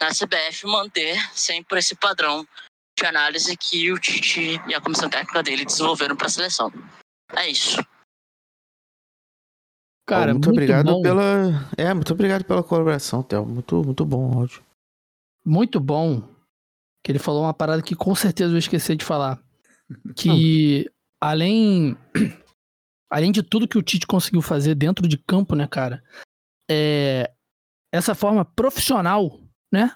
na CBF manter sempre esse padrão de análise que o Tite e a comissão técnica dele desenvolveram para a seleção. É isso. Cara, muito, muito obrigado bom. pela. É, muito obrigado pela colaboração, Théo. Muito, muito bom o áudio. Muito bom que ele falou uma parada que com certeza eu esqueci de falar. Que além além de tudo que o Tite conseguiu fazer dentro de campo, né, cara? É, essa forma profissional, né?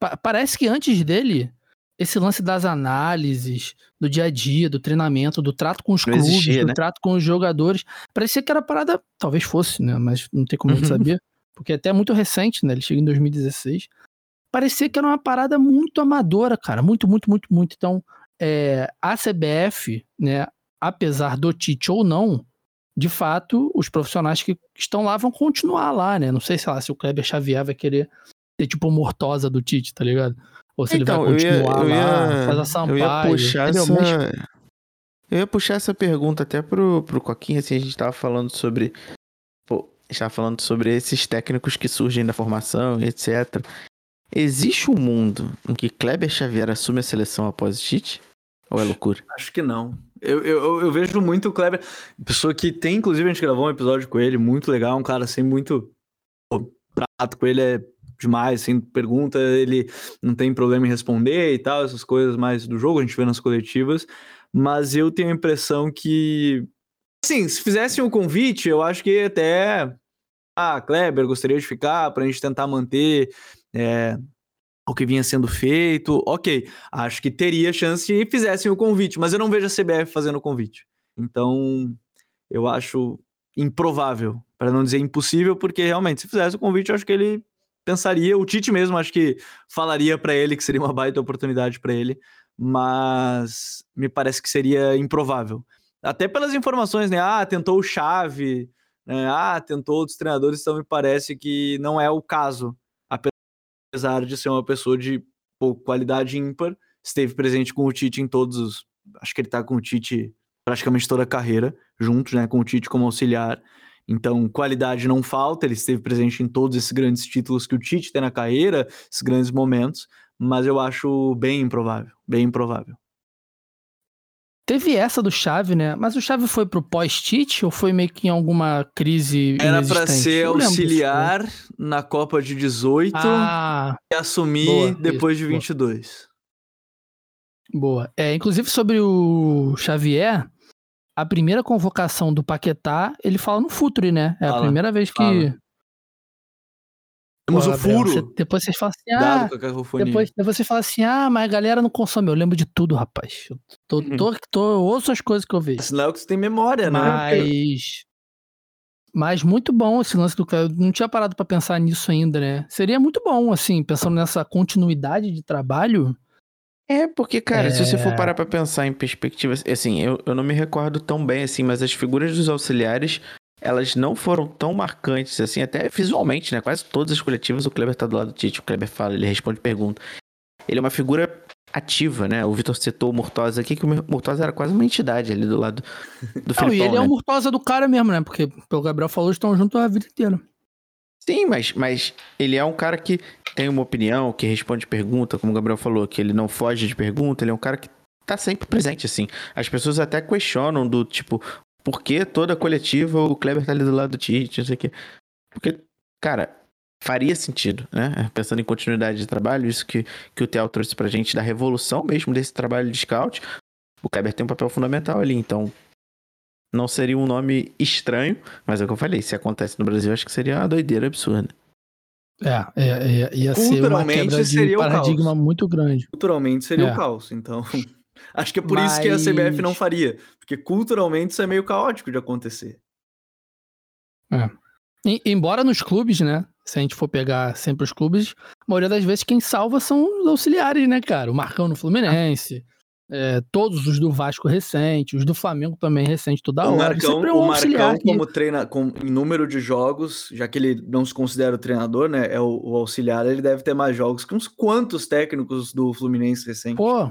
Pa parece que antes dele, esse lance das análises, do dia a dia, do treinamento, do trato com os não clubes, existia, do né? trato com os jogadores, parecia que era parada, talvez fosse, né? Mas não tem como gente saber, porque é até muito recente, né? Ele chega em 2016 parecia que era uma parada muito amadora, cara. Muito, muito, muito, muito. Então, é, a CBF, né, apesar do Tite ou não, de fato, os profissionais que estão lá vão continuar lá, né? Não sei se, lá, se o Kleber Xavier vai querer ser tipo mortosa do Tite, tá ligado? Ou se então, ele vai continuar eu ia, eu lá, ia, faz a Sampaio, eu ia puxar essa... Eu ia puxar essa pergunta até pro, pro Coquinha, assim, a gente tava falando sobre... Pô, a gente tava falando sobre esses técnicos que surgem da formação, etc. Existe um mundo em que Kleber Xavier assume a seleção após o Tite? Ou é loucura? Acho que não. Eu, eu, eu vejo muito o Kleber, pessoa que tem, inclusive, a gente gravou um episódio com ele, muito legal, um cara assim, muito. Pô, trato com ele é demais, assim, pergunta, ele não tem problema em responder e tal, essas coisas mais do jogo, a gente vê nas coletivas. Mas eu tenho a impressão que. Assim, se fizessem um convite, eu acho que até. Ah, Kleber, gostaria de ficar pra gente tentar manter é, o que vinha sendo feito, ok, acho que teria chance se fizessem o convite, mas eu não vejo a CBF fazendo o convite. Então, eu acho improvável, para não dizer impossível, porque realmente, se fizesse o convite, eu acho que ele pensaria, o Tite mesmo, acho que falaria para ele que seria uma baita oportunidade para ele, mas me parece que seria improvável. Até pelas informações, né? Ah, tentou o Chave, né? ah, tentou outros treinadores, então me parece que não é o caso apesar de ser uma pessoa de pô, qualidade ímpar, esteve presente com o Tite em todos os. Acho que ele tá com o Tite praticamente toda a carreira, junto né, com o Tite como auxiliar. Então, qualidade não falta, ele esteve presente em todos esses grandes títulos que o Tite tem na carreira, esses grandes momentos, mas eu acho bem improvável, bem improvável. Teve essa do Chave, né? Mas o Chave foi pro pós-Tite ou foi meio que em alguma crise Era para ser auxiliar na Copa de 18 ah, e assumir boa, depois isso, de 22. Boa. boa. É, inclusive sobre o Xavier, a primeira convocação do Paquetá, ele fala no Futre, né? É fala, a primeira vez que fala. Temos o furo. Você, depois vocês falam assim, ah, depois, depois você fala assim, ah, mas a galera não consome. Eu lembro de tudo, rapaz. Eu tô, uhum. tô, tô, ouço as coisas que eu vejo. Sinal que você tem memória, né? Mas... Mas muito bom esse lance do Kleber. Não tinha parado pra pensar nisso ainda, né? Seria muito bom, assim, pensando nessa continuidade de trabalho. É, porque, cara, se você for É. parar pra pensar em perspectivas, assim, eu, eu não me recordo tão bem, assim, mas as figuras dos auxiliares, elas não foram tão marcantes, assim, até visualmente, né? Quase todas as coletivas o Kleber tá do lado do Tite, o Kleber fala, ele responde pergunta. Ele é uma figura ativa, né? O Vitor citou o Murtosa aqui, que o Murtosa era quase uma entidade ali do lado do Não, e Filipão, ele é né? o Murtosa do cara mesmo, né? Porque, pelo Gabriel falou, eles estão juntos a vida inteira. Sim, mas, mas ele é um cara que tem uma opinião, que responde pergunta, como o Gabriel falou, que ele não foge de pergunta, ele é um cara que tá sempre presente, assim. As pessoas até questionam do tipo, por que toda coletiva o Kleber tá ali do lado do Tite, não sei o quê. Porque, cara, faria sentido, né? Pensando em continuidade de trabalho, isso que, que o Theo trouxe pra gente, da revolução mesmo desse trabalho de scout, o Kleber tem um papel fundamental ali, então não seria um nome estranho, mas é o que eu falei, se acontece no Brasil, acho que seria uma doideira absurda. É, é, é ia ser uma Culturalmente quebra de seria o paradigma caos. muito grande. Culturalmente seria É. o caos, então. Acho que é por isso que a CBF não Mas- faria. Porque culturalmente isso é meio caótico de acontecer. E- embora nos clubes, né? Se a gente for pegar sempre os clubes, a maioria das vezes quem salva são os auxiliares, né, cara? O Marcão no Fluminense, é, todos os do Vasco recente, os do Flamengo também recente toda o hora. Marcão, é o um auxiliar Marcão que- como treina com em número de jogos, já que ele não se considera o treinador, né? É o, o auxiliar, ele deve ter mais jogos que uns quantos técnicos do Fluminense recente. Pô,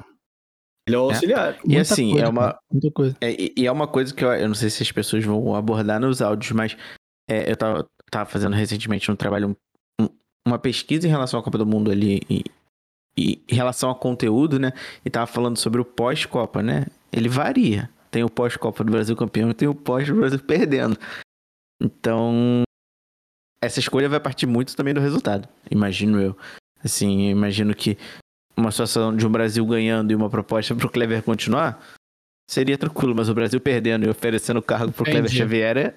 ele é o auxiliar. E muita assim, coisa, é uma, muita coisa. É, e- é uma coisa que eu, eu não sei se as pessoas vão abordar nos áudios, mas é, eu tava, tava fazendo recentemente um trabalho, um- uma pesquisa em relação à Copa do Mundo ali, e, e em relação ao conteúdo, né? E tava falando sobre o pós-Copa, né? Ele varia. Tem o pós-Copa do Brasil campeão e tem o pós do Brasil perdendo. Então, essa escolha vai partir muito também do resultado, imagino eu. Assim, eu imagino que uma situação de um Brasil ganhando e uma proposta pro Clever continuar, seria tranquilo, mas o Brasil perdendo e oferecendo o cargo pro Clever Entendi. Xavier é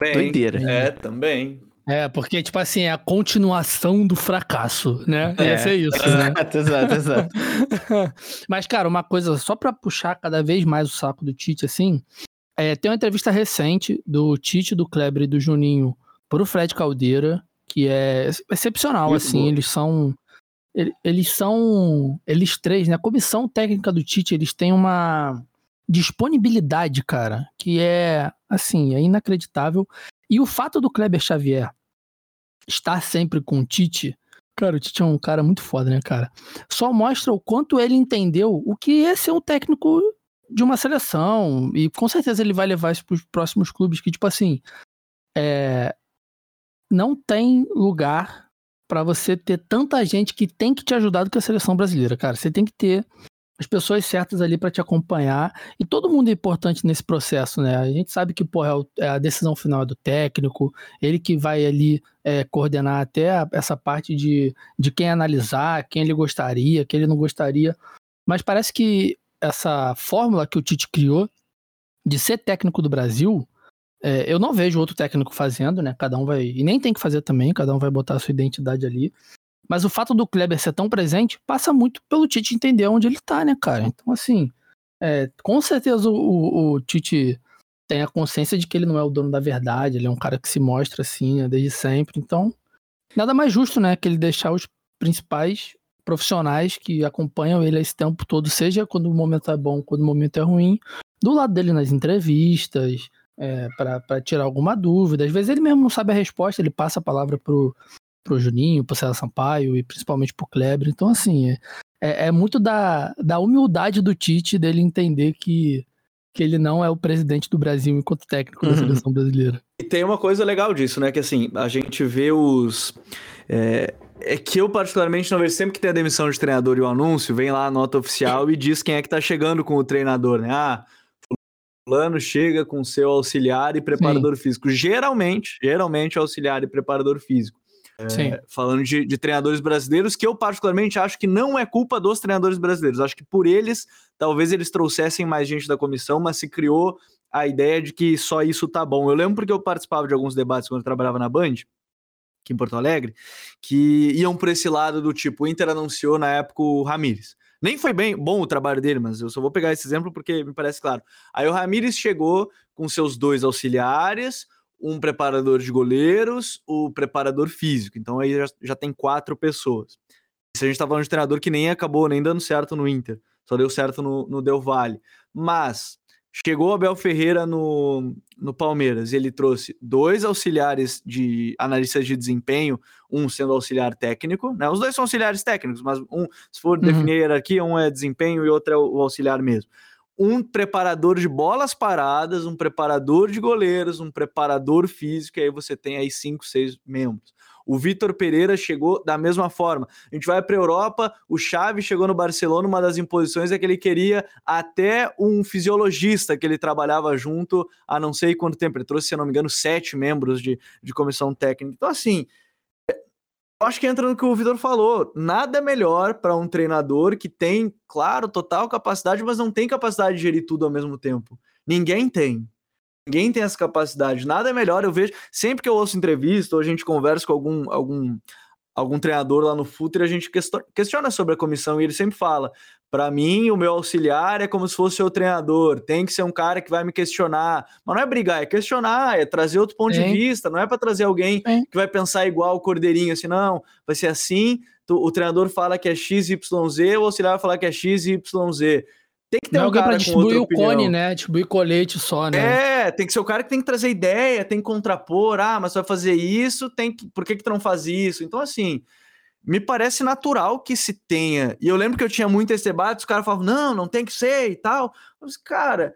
Bem, doideira. É, também. É, porque, tipo assim, é a continuação do fracasso, né? É, Ia ser isso, né? Exato, exato, exato. Mas, cara, uma coisa, só pra puxar cada vez mais o saco do Tite, assim, é, tem uma entrevista recente do Tite, do Kleber e do Juninho pro Fred Caldeira, que é excepcional, Muito assim, boa. eles são... ele- Eles são, eles três, né? A comissão técnica do Tite, eles têm uma disponibilidade, cara, que é, assim, é inacreditável. E o fato do Kleber Xavier estar sempre com o Tite, cara, o Tite é um cara muito foda, né, cara? Só mostra o quanto ele entendeu o que é ser um técnico de uma seleção. E com certeza ele vai levar isso pros próximos clubes, que, tipo assim, é, não tem lugar pra você ter tanta gente que tem que te ajudar do que a seleção brasileira, cara. Você tem que ter as pessoas certas ali pra te acompanhar. E todo mundo é importante nesse processo, né? A gente sabe que, porra, é é a decisão final é do técnico, ele que vai ali é, coordenar até essa parte de, de quem analisar, quem ele gostaria, quem ele não gostaria. Mas parece que essa fórmula que o Tite criou de ser técnico do Brasil, é, eu não vejo outro técnico fazendo, né? Cada um vai. E nem tem que fazer também, cada um vai botar a sua identidade ali. Mas o fato do Kleber ser tão presente passa muito pelo Tite entender onde ele tá, né, cara? Então, assim, é, com certeza o, o- Tite tem a consciência de que ele não é o dono da verdade, ele é um cara que se mostra assim, né, desde sempre. Então, nada mais justo, né, que ele deixar os principais profissionais que acompanham ele esse tempo todo, seja quando o momento é bom, quando o momento é ruim, do lado dele nas entrevistas, é, para tirar alguma dúvida. Às vezes ele mesmo não sabe a resposta, ele passa a palavra pro, pro Juninho, pro César Sampaio e principalmente pro Kleber. Então, assim, é, é, é muito da, da humildade do Tite dele entender que, que ele não é o presidente do Brasil enquanto técnico da Uhum. seleção brasileira. E tem uma coisa legal disso, né? Que assim, a gente vê os. É, é que eu, particularmente, não vejo sempre que tem a demissão de treinador e o anúncio, vem lá a nota oficial e diz quem é que tá chegando com o treinador, né? Ah, fulano chega com seu auxiliar e preparador físico. Geralmente, geralmente auxiliar e preparador físico. Sim. Falando de, de treinadores brasileiros, que eu particularmente acho que não é culpa dos treinadores brasileiros. Acho que por eles, talvez eles trouxessem mais gente da comissão, mas se criou a ideia de que só isso tá bom. Eu lembro porque eu participava de alguns debates quando eu trabalhava na Band, aqui em Porto Alegre, que iam por esse lado do tipo, o Inter anunciou na época o Ramires. Nem foi bem bom o trabalho dele, mas eu só vou pegar esse exemplo porque me parece claro. Aí o Ramires chegou com seus dois auxiliares, um preparador de goleiros, o preparador físico. Então aí já, já tem quatro pessoas. Se a gente tá falando de treinador que nem acabou nem dando certo no Inter, só deu certo no, no Del Valle. Mas chegou Abel Ferreira no, no Palmeiras e ele trouxe dois auxiliares de analistas de desempenho, um sendo auxiliar técnico, né? Os dois são auxiliares técnicos, mas um, se for uhum. definir a hierarquia, um é desempenho e outro é o, o auxiliar mesmo um preparador de bolas paradas, um preparador de goleiros, um preparador físico, e aí você tem aí cinco, seis membros. O Vitor Pereira chegou da mesma forma. A gente vai para a Europa, o Xavi chegou no Barcelona, uma das imposições é que ele queria até um fisiologista que ele trabalhava junto há não sei quanto tempo. Ele trouxe, se não me engano, sete membros de, de comissão técnica. Então, assim, eu acho que entra no que o Vitor falou. Nada melhor para um treinador que tem, claro, total capacidade, mas não tem capacidade de gerir tudo ao mesmo tempo. Ninguém tem. Ninguém tem essa capacidade. Nada é melhor. Eu vejo sempre que eu ouço entrevista ou a gente conversa com algum, algum, algum treinador lá no Futre, a gente questiona sobre a comissão e ele sempre fala: para mim, o meu auxiliar é como se fosse o treinador. Tem que ser um cara que vai me questionar. Mas não é brigar, é questionar, é trazer outro ponto de vista. Não é para trazer alguém que vai pensar igual o Cordeirinho, assim, não, vai ser assim. O treinador fala que é XYZ, o auxiliar vai falar que é XYZ. Tem que ter não um alguém cara pra distribuir o cone, né? Distribuir colete só, né? É, tem que ser o cara que tem que trazer ideia, tem que contrapor. Ah, mas vai fazer isso, tem que. Por que, que tu não faz isso? Então, assim, me parece natural que se tenha. E eu lembro que eu tinha muito esse debate, os caras falavam, não, não tem que ser e tal. Mas, cara,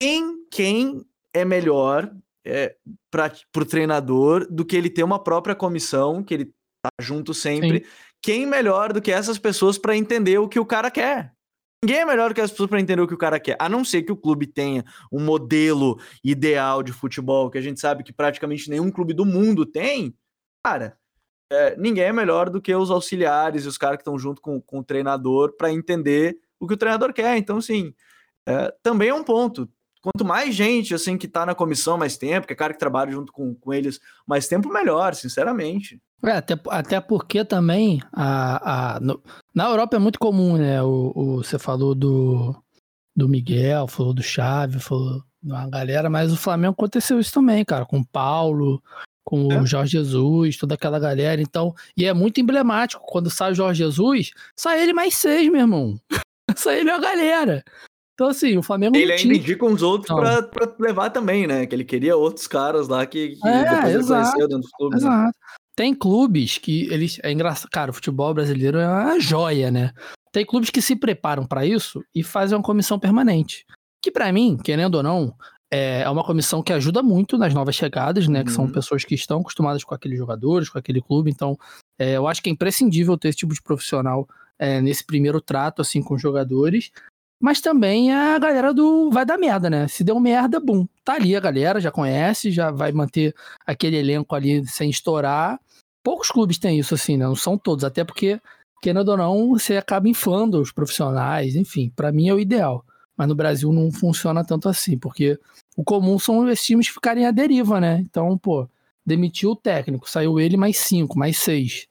quem, quem é melhor é, para o treinador do que ele ter uma própria comissão, que ele tá junto sempre? Sim. Quem melhor do que essas pessoas para entender o que o cara quer? Ninguém é melhor que as pessoas para entender o que o cara quer, a não ser que o clube tenha um modelo ideal de futebol, que a gente sabe que praticamente nenhum clube do mundo tem. Cara, é, ninguém é melhor do que os auxiliares e os caras que estão junto com, com o treinador para entender o que o treinador quer. Então, assim, é, também é um ponto. Quanto mais gente assim que está na comissão mais tempo, que é cara que trabalha junto com, com eles mais tempo, melhor, sinceramente. É, até, até porque também a, a, no, na Europa é muito comum, né? O, o, você falou do, do Miguel, falou do Chave, falou da galera, mas o Flamengo aconteceu isso também, cara, com o Paulo, com é. o Jorge Jesus, toda aquela galera. Então, e é muito emblemático. Quando sai o Jorge Jesus, sai ele mais seis, meu irmão. sai ele a galera. Então, assim, o Flamengo. Ele ainda indica uns outros pra, pra, levar também, né? Que ele queria outros caras lá que, que é, depois exato, ele dentro do clube. Né? Exato. Né? Tem clubes que eles. É engraçado. Cara, o futebol brasileiro é uma joia, né? Tem clubes que se preparam para isso e fazem uma comissão permanente. Que para mim, querendo ou não, é, é uma comissão que ajuda muito nas novas chegadas, né? Uhum. Que são uhum. pessoas que estão acostumadas com aqueles jogadores, com aquele clube. Então, é, eu acho que é imprescindível ter esse tipo de profissional é, nesse primeiro trato, assim, com os jogadores. Mas também a galera do vai dar merda, né? Se deu merda, bum. Tá ali a galera, já conhece, já vai manter aquele elenco ali sem estourar. Poucos clubes têm isso, assim, né? Não são todos, até porque, querendo ou não, você acaba inflando os profissionais, enfim, para mim é o ideal. Mas no Brasil não funciona tanto assim, porque o comum são esses times ficarem à deriva, né? Então, pô, demitiu o técnico, saiu ele mais cinco, mais seis.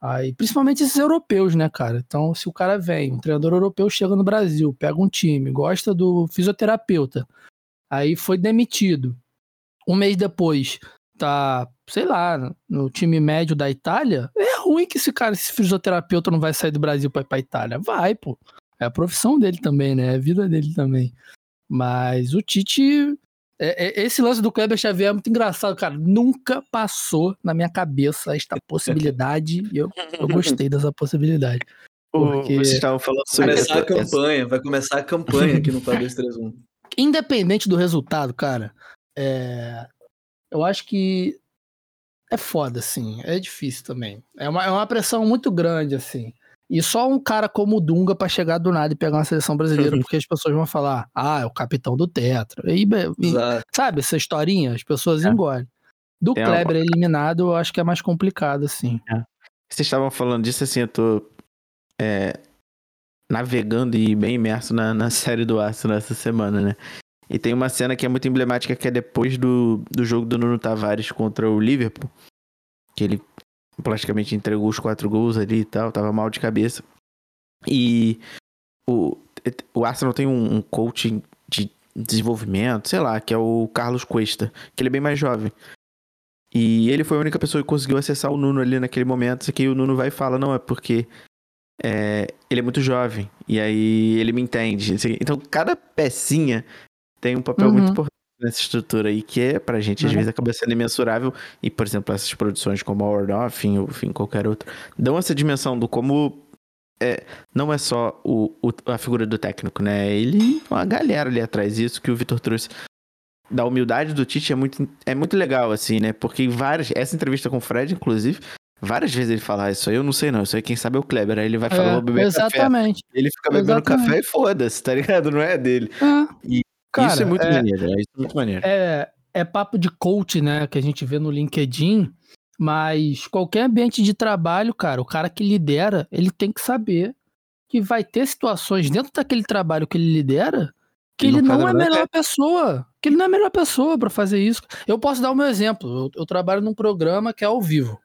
Aí, principalmente esses europeus, né, cara? Então, se o cara vem, um treinador europeu chega no Brasil, pega um time, gosta do fisioterapeuta, aí foi demitido. Um mês depois, tá, sei lá, no time médio da Itália, é ruim que esse cara, esse fisioterapeuta não vai sair do Brasil pra ir pra Itália. Vai, pô. É a profissão dele também, né? É a vida dele também. Mas o Tite. É, é, esse lance do Kleber Xavier é muito engraçado, cara. Nunca passou na minha cabeça esta possibilidade. e eu, eu gostei dessa possibilidade. Porque... Vocês estavam falando sobre vai começar a campanha, vai começar a campanha aqui no 4-2-3-1. Independente do resultado, cara, é... eu acho que é foda, assim. É difícil também. É uma, é uma pressão muito grande, assim. E só um cara como o Dunga para chegar do nada e pegar uma seleção brasileira, uhum. porque as pessoas vão falar, ah, é o capitão do Tetra. E, e sabe, essa historinha, as pessoas é. engolem. Do Tem Kleber uma... eliminado, eu acho que é mais complicado, assim. É. Vocês estavam falando disso, assim, eu tô é, navegando e bem imerso na, na série do Aço nessa semana, né? E tem uma cena que é muito emblemática, que é depois do, do jogo do Nuno Tavares contra o Liverpool, que ele praticamente entregou os quatro gols ali e tal, tava mal de cabeça. E o, o Arsenal tem um, um coaching de desenvolvimento, sei lá, que é o Carlos Cuesta, que ele é bem mais jovem. E ele foi a única pessoa que conseguiu acessar o Nuno ali naquele momento. Isso aqui o Nuno vai e fala, não, é porque é, ele é muito jovem. E aí ele me entende. Então, cada pecinha tem um papel Uhum. muito importante nessa estrutura aí, que é pra gente, às Uhum. vezes, acaba sendo imensurável. E, por exemplo, essas produções como a World of, enfim, qualquer outra, dão essa dimensão do como. É, não é só o, o- a figura do técnico, né? Ele, uma galera ali atrás, isso que o Vitor trouxe da humildade do Tite é muito, é muito legal, assim, né? Porque várias. Essa entrevista com o Fred, inclusive, várias vezes ele fala, "Ah, isso aí eu não sei, não. Isso aí quem sabe é o Kleber. Aí ele vai falar, É, vou beber café. exatamente. Ele fica bebendo Exatamente. café e foda-se, tá ligado? Não é dele. É. Cara, isso é muito é- maneiro, né? Isso é muito maneiro. é, é papo de coach, né? Que a gente vê no LinkedIn. Mas qualquer ambiente de trabalho, cara, o cara que lidera, ele tem que saber que vai ter situações dentro daquele trabalho que ele lidera que Ele ele não não é a melhor pessoa. Que ele não é a melhor pessoa pra fazer isso. Eu posso dar o meu exemplo. Eu, eu trabalho num programa que é ao vivo.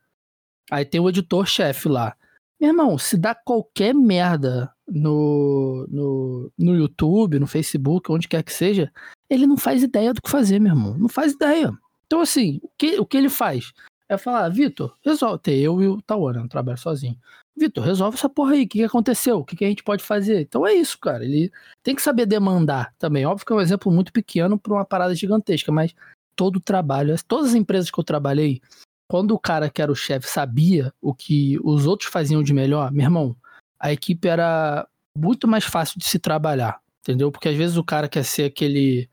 Aí tem o editor-chefe lá. Meu irmão, se dá qualquer merda no, no, no YouTube, no Facebook, onde quer que seja, ele não faz ideia do que fazer, meu irmão. Não faz ideia. Então, assim, o que, o que ele faz? É falar, Vitor, resolve. Eu e o né? Eu trabalho sozinho. Vitor, resolve essa porra aí. O que, que aconteceu? O que, que a gente pode fazer? Então é isso, cara. Ele tem que saber demandar também. Óbvio que é um exemplo muito pequeno para uma parada gigantesca, mas todo o trabalho, todas as empresas que eu trabalhei, quando o cara que era o chefe sabia o que os outros faziam de melhor, meu irmão, a equipe era muito mais fácil de se trabalhar, entendeu? Porque às vezes o cara quer ser aquele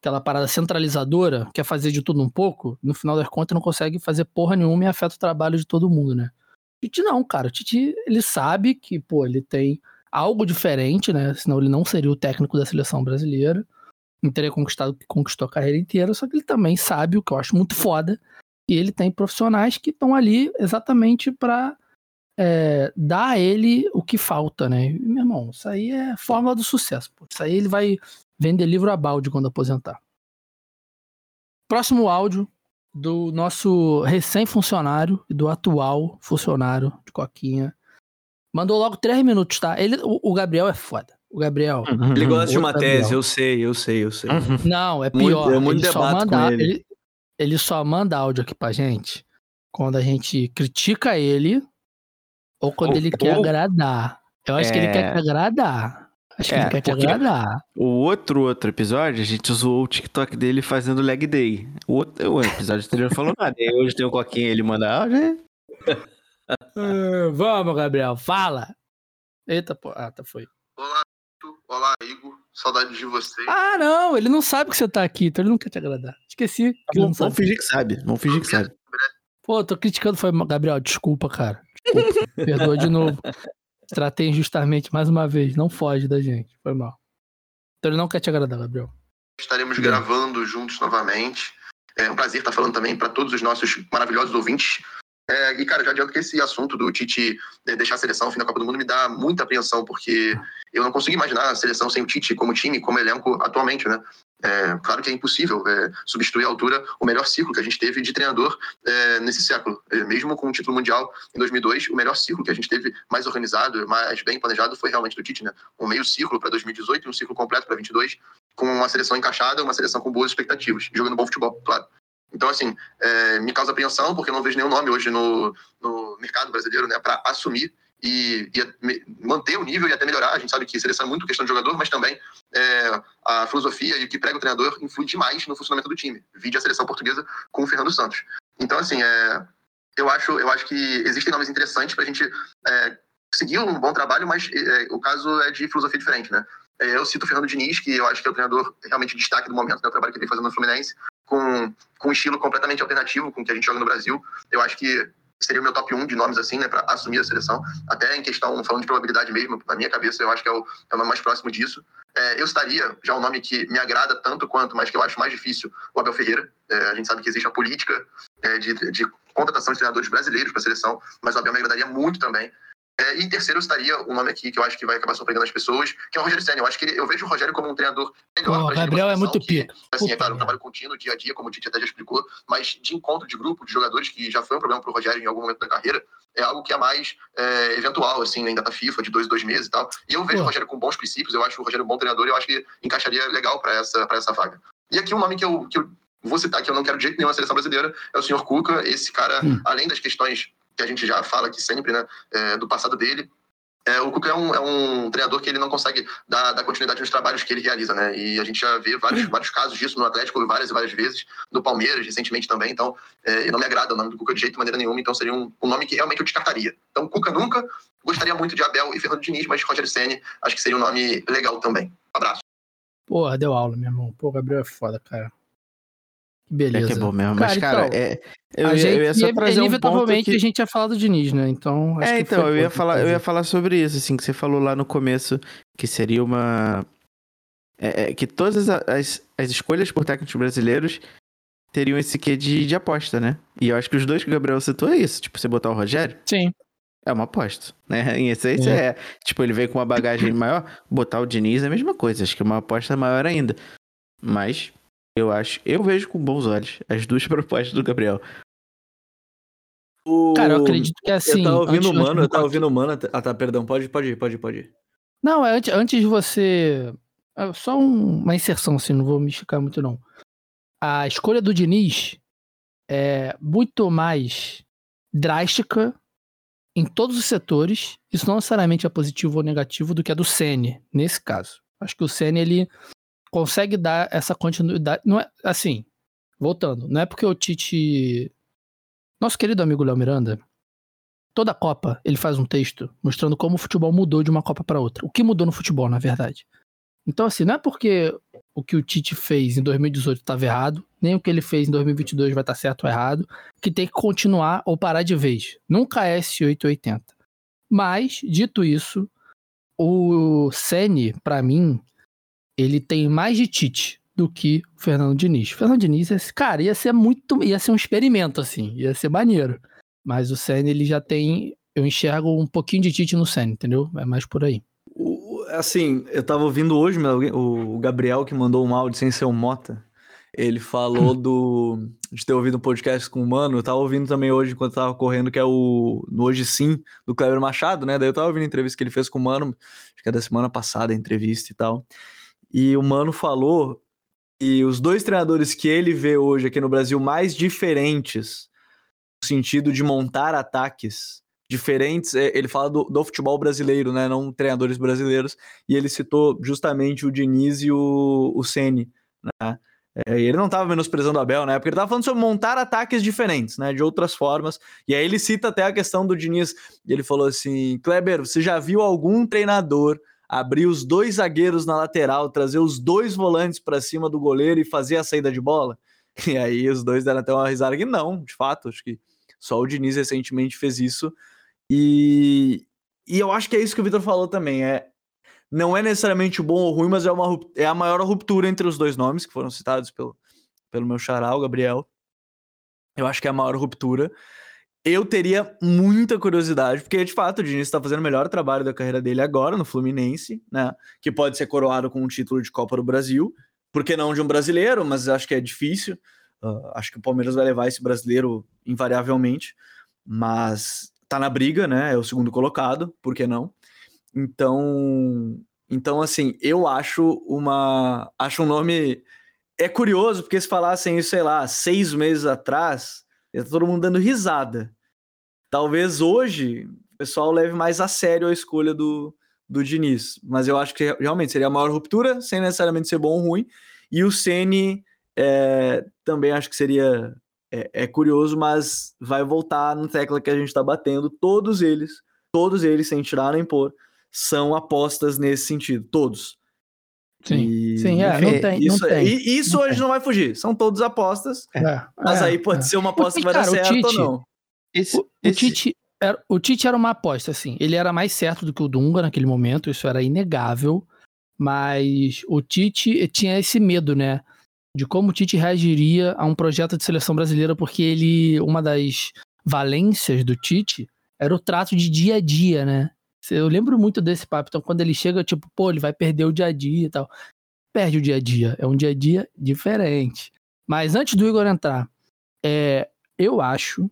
aquela parada centralizadora, quer fazer de tudo um pouco, no final das contas não consegue fazer porra nenhuma e afeta o trabalho de todo mundo, né? Titi não, cara. O Titi, ele sabe que, pô, ele tem algo diferente, né? Senão ele não seria o técnico da seleção brasileira. Não teria conquistado o que conquistou a carreira inteira, só que ele também sabe, o que eu acho muito foda, que ele tem profissionais que estão ali exatamente pra é, dar a ele o que falta, né? E, meu irmão, isso aí é fórmula do sucesso. Pô. Isso aí ele vai vender livro a balde quando aposentar. Próximo áudio do nosso recém-funcionário e do atual funcionário de Coquinha. Mandou logo três minutos, tá? Ele, o, o Gabriel é foda. O Gabriel. Ele gosta de uma Outro tese, Gabriel. eu sei, eu sei, eu sei. Uhum. Não, é Muito- pior. eu muito ele, só debato com manda, ele. ele. Ele só manda áudio aqui pra gente quando a gente critica ele ou quando Ou- ele quer ou- agradar. Eu acho que ele É. quer te agradar. Acho que É, ele quer te agradar. O outro outro episódio, a gente zoou o TikTok dele fazendo leg day. O, outro, o episódio anterior não falou nada. E hoje tem o Coquinha, ele manda áudio. é? Ah, vamos, Gabriel, fala. Eita, pô. Ah, tá, foi. Olá, olá, Igor. Saudade de você. Ah, não, ele não sabe que você tá aqui, então ele não quer te agradar. Esqueci não Vamos, sabe. vamos fingir que sabe. Vamos fingir que sabe. Pô, tô criticando, foi. Gabriel, desculpa, cara. Desculpa. Perdoa de novo. Tratei injustamente mais uma vez. Não foge da gente. Foi mal. Então ele não quer te agradar, Gabriel. Estaremos gravando juntos novamente. É um prazer estar falando também para todos os nossos maravilhosos ouvintes. É, e, cara, já adianto que esse assunto do Tite é, deixar a seleção no fim da Copa do Mundo me dá muita apreensão, porque eu não consigo imaginar a seleção sem o Tite como time, como elenco atualmente, né? É, claro que é impossível é, substituir à altura o melhor ciclo que a gente teve de treinador é, nesse século. É, mesmo com o título mundial em 2002, o melhor ciclo que a gente teve mais organizado, mais bem planejado, foi realmente do Tite, né? Um meio ciclo para 2018 e um ciclo completo para 22, com uma seleção encaixada, uma seleção com boas expectativas, jogando bom futebol, claro. Então, assim, é, me causa apreensão, porque eu não vejo nenhum nome hoje no, no mercado brasileiro né, para assumir e, e manter o nível e até melhorar. A gente sabe que seleção é muito questão de jogador, mas também é, a filosofia e o que prega o treinador influi demais no funcionamento do time. Vide a seleção portuguesa com o Fernando Santos. Então, assim, é, eu, acho, eu acho que existem nomes interessantes para a gente é, seguir um bom trabalho, mas é, o caso é de filosofia diferente, né? É, eu cito o Fernando Diniz, que eu acho que é o treinador realmente de destaque do momento, né, o trabalho que ele vem fazendo no Fluminense, com, com um estilo completamente alternativo com o que a gente joga no Brasil. Eu acho que seria o meu top 1 de nomes, assim, né, para assumir a seleção. Até em questão, falando de probabilidade mesmo, na minha cabeça, eu acho que é o, é o nome mais próximo disso. É, eu estaria, já um nome que me agrada tanto quanto, mas que eu acho mais difícil, o Abel Ferreira. É, a gente sabe que existe a política é, de, de contratação de treinadores brasileiros para a seleção, mas o Abel me agradaria muito também. É, e em terceiro, eu estaria um nome aqui que eu acho que vai acabar surpreendendo as pessoas, que é o Rogério Senna. Eu acho que ele- eu vejo o Rogério como um treinador melhor. Pô, uma Gabriel é muito pica. Assim, Puta é claro, um trabalho contínuo, dia a dia, como o Tite até já explicou, mas de encontro de grupo, de jogadores, que já foi um problema para o Rogério em algum momento da carreira. é algo que é mais é, eventual, assim, em data FIFA, de dois em dois meses e tal. E eu vejo Pô. o Rogério com bons princípios, eu acho o Rogério um bom treinador e eu acho que encaixaria legal para essa, pra essa vaga. E aqui um nome que eu, que eu vou citar, que eu não quero de jeito nenhum na seleção brasileira, é o senhor Cuca. Esse cara, Hum. além das questões que a gente já fala aqui sempre, né, é, do passado dele, é, o Cuca é um, é um treinador que ele não consegue dar, dar continuidade nos trabalhos que ele realiza, né? E a gente já vê vários, vários casos disso no Atlético várias e várias vezes, no Palmeiras recentemente também. Então, é, e não me agrada o nome do Cuca de jeito de maneira nenhuma, então seria um, um nome que realmente eu descartaria. Então, Cuca nunca, gostaria muito de Abel e Fernando Diniz, mas Rogério Ceni acho que seria um nome legal também. Abraço. Porra, deu aula, meu irmão. Pô, o Gabriel é foda, cara. Que É beleza. que é bom mesmo. Cara, Mas, cara, então, é, eu, a ia, gente, eu ia só trazer um ponto inevitavelmente que... a gente ia falar do Diniz, né? Então. acho É, que então, foi eu ia, falar, eu ia falar sobre isso, assim, que você falou lá no começo, que seria uma... é, é, que todas as, as, as escolhas por técnicos brasileiros teriam esse quê de, de aposta, né? E eu acho que os dois que o Gabriel citou é isso. Tipo, você botar o Rogério, Sim. é uma aposta, né? Em essência é. Tipo, ele veio com uma bagagem maior, botar o Diniz é a mesma coisa. Acho que é uma aposta maior ainda. Mas eu acho, eu vejo com bons olhos as duas propostas do Gabriel. O- Cara, eu acredito que é assim. eu tava ouvindo antes- o mano, eu tava ouvindo o mano. Ah, tá, perdão, pode, pode ir, pode ir, pode ir. Não, é antes, antes de você. é Só um- uma inserção, assim, não vou me esticar muito, não. A escolha do Diniz é muito mais drástica em todos os setores. Isso não necessariamente é positivo ou negativo do que a do Sene, nesse caso. Acho que o Sene ele consegue dar essa continuidade. Não é assim, voltando, não é porque o Tite. Nosso querido amigo Léo Miranda, toda Copa ele faz um texto mostrando como o futebol mudou de uma Copa para outra. O que mudou no futebol, na verdade. Então, assim, não é porque o que o Tite fez em 2018 estava errado, nem o que ele fez em 2022 vai estar certo ou errado, que tem que continuar ou parar de vez. Nunca é esse 880. Mas, dito isso, o Ceni, pra mim, ele tem mais de Tite do que o Fernando Diniz. O Fernando Diniz, cara, ia ser muito, ia ser um experimento assim, ia ser maneiro. Mas o Ceni ele já tem, eu enxergo um pouquinho de Tite no Ceni, entendeu? É mais por aí. O- assim, eu tava ouvindo hoje o Gabriel que mandou um áudio sem ser o Mota. Ele falou do de ter ouvido um podcast com o Mano. Eu tava ouvindo também hoje, enquanto tava correndo, que é o no Hoje Sim, do Kleber Machado, né? Daí eu tava ouvindo a entrevista que ele fez com o Mano, acho que é da semana passada, a entrevista e tal. E o Mano falou que os dois treinadores que ele vê hoje aqui no Brasil mais diferentes, no sentido de montar ataques diferentes, é, ele fala do, do futebol brasileiro, né? Não treinadores brasileiros. E ele citou justamente o Diniz e o, o Ceni, né? É, e ele não estava menosprezando o Abel, né? Porque ele estava falando sobre montar ataques diferentes, né? De outras formas. E aí ele cita até a questão do Diniz. E ele falou assim: Kleber, você já viu algum treinador abrir os dois zagueiros na lateral, trazer os dois volantes para cima do goleiro e fazer a saída de bola? E aí os dois deram até uma risada que não, de fato, acho que só o Diniz recentemente fez isso. E, e eu acho que é isso que o Vitor falou também. É, não é necessariamente bom ou ruim, mas é, uma, é a maior ruptura entre os dois nomes que foram citados pelo, pelo meu xará, o Gabriel. Eu acho que é a maior ruptura. Eu teria muita curiosidade, porque de fato o Diniz está fazendo o melhor trabalho da carreira dele agora no Fluminense, né? Que pode ser coroado com um título de Copa do Brasil. Por que não de um brasileiro? Mas acho que é difícil. Ah, acho que o Palmeiras vai levar esse brasileiro invariavelmente. Mas tá na briga, né? É o segundo colocado, por que não? Então, então assim, eu acho uma acho um nome é curioso porque se falassem isso, sei lá, seis meses atrás, ia tá todo mundo dando risada. Talvez hoje o pessoal leve mais a sério a escolha do, do Diniz, mas eu acho que realmente seria a maior ruptura, sem necessariamente ser bom ou ruim. E o Ceni é, também acho que seria é, é curioso, mas vai voltar na tecla que a gente está batendo. Todos eles, todos eles, sem tirar nem pôr, são apostas nesse sentido, todos. Sim, E, sim, é, enfim, não tem, isso, não tem. E isso não hoje tem. não vai fugir. São todos apostas, É, mas é, aí pode é. ser uma aposta que vai dar Cara, o certo ou Tite- não. Esse, O, o esse- Tite era, o Tite era uma aposta, assim. Ele era mais certo do que o Dunga naquele momento, isso era inegável. Mas o Tite tinha esse medo, né? De como o Tite reagiria a um projeto de seleção brasileira, porque ele. Uma das valências do Tite era o trato de dia a dia, né? Eu lembro muito desse papo. Então, quando ele chega, tipo, pô, ele vai perder o dia a dia e tal. Perde o dia a dia. É um dia a dia diferente. Mas antes do Igor entrar, é, eu acho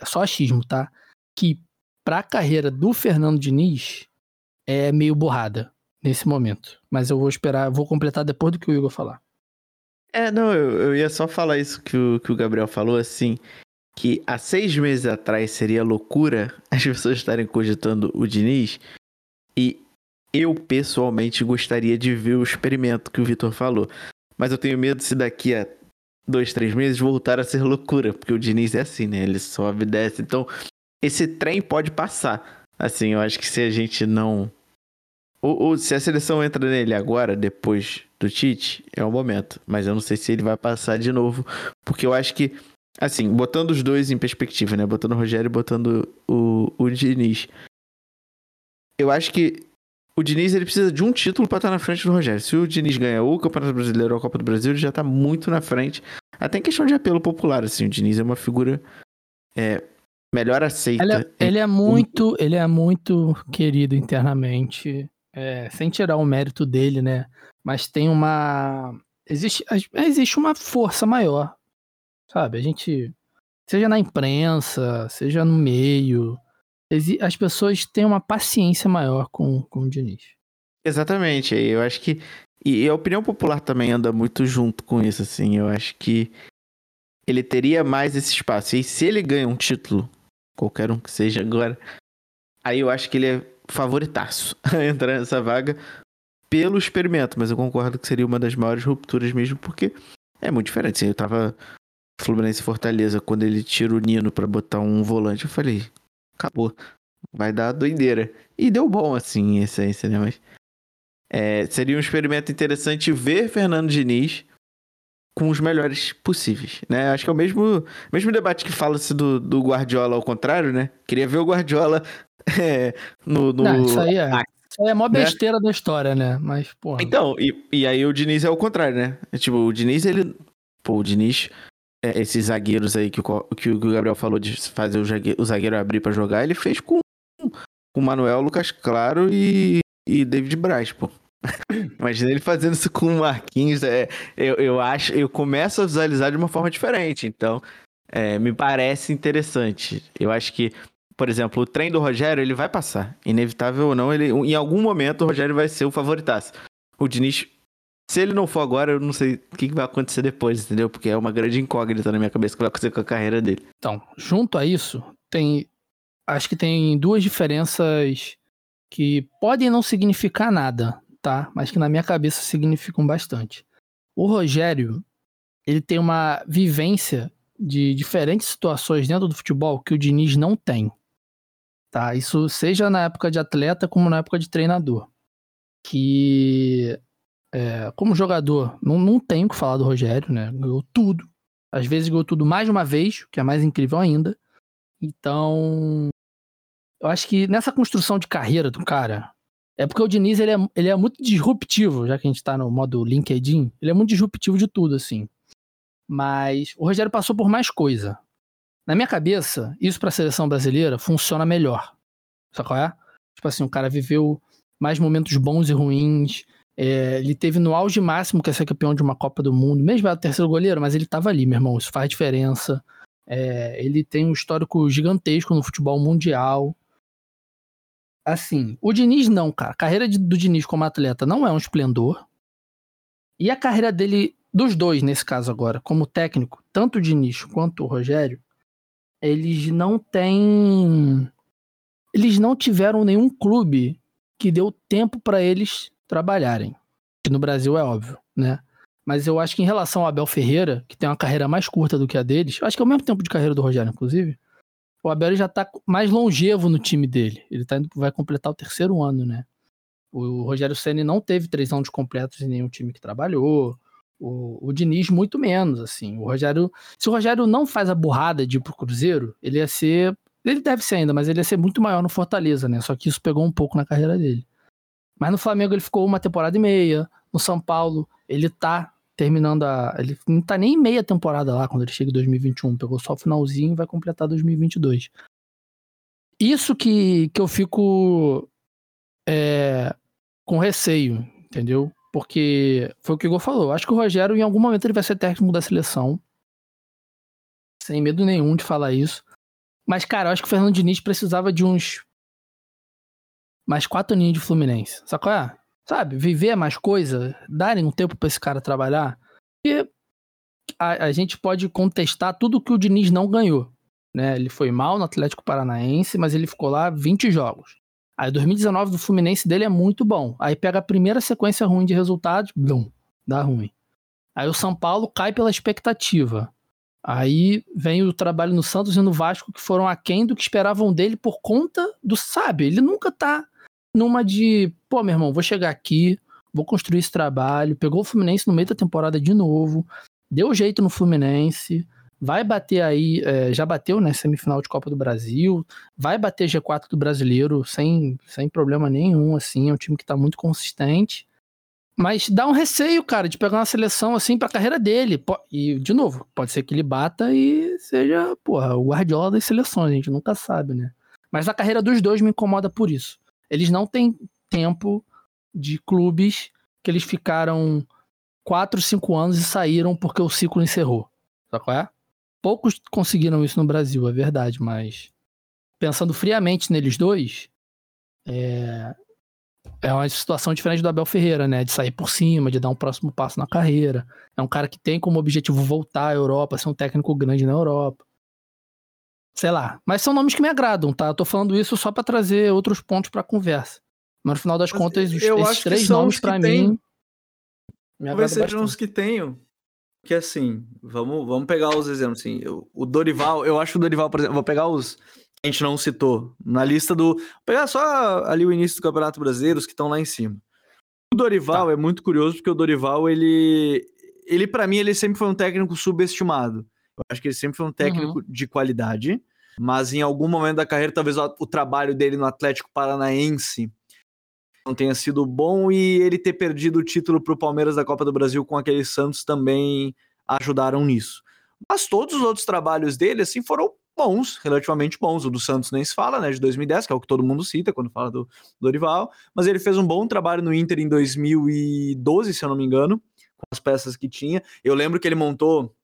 é só achismo, tá? que pra carreira do Fernando Diniz é meio borrada nesse momento. Mas eu vou esperar, vou completar depois do que o Igor falar. É, não, eu, eu ia só falar isso que o, que o Gabriel falou, assim, que há seis meses atrás seria loucura as pessoas estarem cogitando o Diniz, e eu pessoalmente gostaria de ver o experimento que o Vitor falou. Mas eu tenho medo se daqui a dois, três meses voltar a ser loucura, porque o Diniz é assim, né? Ele sobe e desce. Então, esse trem pode passar. Assim, eu acho que se a gente não. Ou, ou se a seleção entra nele agora, depois do Tite, é o momento. Mas eu não sei se ele vai passar de novo, porque eu acho que. Assim, botando os dois em perspectiva, né? Botando o Rogério e botando o, o Diniz. Eu acho que o Diniz ele precisa de um título para estar na frente do Rogério. Se o Diniz ganha o Campeonato Brasileiro ou a Copa do Brasil, ele já tá muito na frente. Até em questão de apelo popular, assim, o Diniz é uma figura é, melhor aceita. Ele é, ele é muito, ele é muito querido internamente, é, sem tirar o mérito dele, né? Mas tem uma existe existe uma força maior, sabe? A gente seja na imprensa, seja no meio, as pessoas têm uma paciência maior com, com o Diniz. Exatamente, eu acho que. E a opinião popular também anda muito junto com isso, assim. Eu acho que ele teria mais esse espaço. E se ele ganha um título, qualquer um que seja agora, aí eu acho que ele é favoritaço a entrar nessa vaga pelo experimento. Mas eu concordo que seria uma das maiores rupturas mesmo, porque é muito diferente. Assim, eu tava Fluminense Fortaleza, quando ele tira o Nino para botar um volante, eu falei, acabou. Vai dar doideira. E deu bom, assim, em essência, né? Mas. É, seria um experimento interessante ver Fernando Diniz com os melhores possíveis, né? Acho que é o mesmo, mesmo debate que fala-se do, do Guardiola ao contrário, né? Queria ver o Guardiola é, no, no... Não, isso aí é. Isso aí é a maior né? besteira da história, né? Mas, porra. Então, e, e aí o Diniz é o contrário, né? Tipo, o Diniz, ele. Pô, o Diniz é, esses zagueiros aí que o, que o Gabriel falou de fazer o zagueiro, o zagueiro abrir para jogar, ele fez com o Manuel, Lucas Claro e, e David Braz, pô. Imagina ele fazendo isso com o Marquinhos. É, eu, eu acho, eu começo a visualizar de uma forma diferente. Então, é, me parece interessante. Eu acho que, por exemplo, o trem do Rogério ele vai passar. Inevitável ou não, ele, em algum momento o Rogério vai ser o favoritaço. O Diniz se ele não for agora, eu não sei o que vai acontecer depois, entendeu? Porque é uma grande incógnita na minha cabeça que vai acontecer com a carreira dele. Então, junto a isso, tem. Acho que tem duas diferenças que podem não significar nada, tá? Mas que na minha cabeça significam bastante. O Rogério, ele tem uma vivência de diferentes situações dentro do futebol que o Diniz não tem. Tá? Isso seja na época de atleta como na época de treinador. Que é, como jogador, não, não tenho o que falar do Rogério, né? Ganhou tudo. Às vezes ganhou tudo mais de uma vez, o que é mais incrível ainda. Então, eu acho que nessa construção de carreira do cara, é porque o Diniz ele é, ele é muito disruptivo, já que a gente tá no modo LinkedIn, ele é muito disruptivo de tudo, assim. Mas o Rogério passou por mais coisa. Na minha cabeça, isso pra seleção brasileira funciona melhor. Sabe qual é? Tipo assim, o cara viveu mais momentos bons e ruins, é, ele teve no auge máximo que é ser campeão de uma Copa do Mundo, mesmo era terceiro goleiro, mas ele estava ali, meu irmão, isso faz diferença. É, ele tem um histórico gigantesco no futebol mundial. Assim, o Diniz não, cara. A carreira de, do Diniz como atleta não é um esplendor. E a carreira dele, dos dois nesse caso agora, como técnico, tanto o Diniz quanto o Rogério, eles não têm. Eles não tiveram nenhum clube que deu tempo para eles trabalharem. Que no Brasil é óbvio, né? Mas eu acho que em relação ao Abel Ferreira, que tem uma carreira mais curta do que a deles, acho que é o mesmo tempo de carreira do Rogério, inclusive. O Abel já tá mais longevo no time dele. Ele tá indo, vai completar o terceiro ano, né? O Rogério Senna não teve três anos completos em nenhum time que trabalhou. O, o Diniz, muito menos, assim. O Rogério. Se o Rogério não faz a burrada de ir pro Cruzeiro, ele ia ser. Ele deve ser ainda, mas ele ia ser muito maior no Fortaleza, né? Só que isso pegou um pouco na carreira dele. Mas no Flamengo ele ficou uma temporada e meia. No São Paulo, ele tá terminando a. Ele não tá nem meia temporada lá quando ele chega em 2021. Pegou só o finalzinho e vai completar 2022. Isso que, que eu fico é, com receio, entendeu? Porque foi o que o Igor falou. Acho que o Rogério, em algum momento, ele vai ser técnico da seleção. Sem medo nenhum de falar isso. Mas, cara, eu acho que o Fernando Diniz precisava de uns. Mais quatro aninhos de Fluminense. Qual é? Sabe? Viver mais coisa, darem um tempo pra esse cara trabalhar. E a, a gente pode contestar tudo que o Diniz não ganhou. Né? Ele foi mal no Atlético Paranaense, mas ele ficou lá 20 jogos. Aí 2019 do Fluminense dele é muito bom. Aí pega a primeira sequência ruim de resultados, blum, dá ruim. Aí o São Paulo cai pela expectativa. Aí vem o trabalho no Santos e no Vasco que foram aquém do que esperavam dele por conta do, sabe, ele nunca tá numa de, pô, meu irmão, vou chegar aqui, vou construir esse trabalho. Pegou o Fluminense no meio da temporada de novo, deu jeito no Fluminense, vai bater aí, é, já bateu, né, semifinal de Copa do Brasil, vai bater G4 do Brasileiro sem, sem problema nenhum, assim, é um time que tá muito consistente. Mas dá um receio, cara, de pegar uma seleção assim pra carreira dele. E, de novo, pode ser que ele bata e seja, porra, o Guardiola das seleções, a gente nunca sabe, né? Mas a carreira dos dois me incomoda por isso. Eles não têm tempo de clubes que eles ficaram 4, 5 anos e saíram porque o ciclo encerrou. Sabe qual é? Poucos conseguiram isso no Brasil, é verdade, mas pensando friamente neles dois, é, é uma situação diferente do Abel Ferreira, né? De sair por cima, de dar um próximo passo na carreira. É um cara que tem como objetivo voltar à Europa, ser um técnico grande na Europa. Sei lá. Mas são nomes que me agradam, tá? Eu tô falando isso só para trazer outros pontos pra conversa. Mas no final das Mas contas, os, esses três nomes para mim. Talvez sejam os que tenho. Que assim, vamos, vamos pegar os exemplos. Assim, o Dorival, eu acho que o Dorival, por exemplo, vou pegar os a gente não citou na lista do. Vou pegar só ali o início do Campeonato Brasileiro, os que estão lá em cima. O Dorival tá. é muito curioso porque o Dorival, ele. Ele, para mim, ele sempre foi um técnico subestimado. Eu acho que ele sempre foi um técnico uhum. de qualidade, mas em algum momento da carreira, talvez o, o trabalho dele no Atlético Paranaense não tenha sido bom e ele ter perdido o título para o Palmeiras da Copa do Brasil com aquele Santos também ajudaram nisso. Mas todos os outros trabalhos dele, assim, foram bons, relativamente bons. O do Santos nem se fala, né? De 2010, que é o que todo mundo cita quando fala do, Dorival. Mas ele fez um bom trabalho no Inter em 2012, se eu não me engano, com as peças que tinha. Eu lembro que ele montou.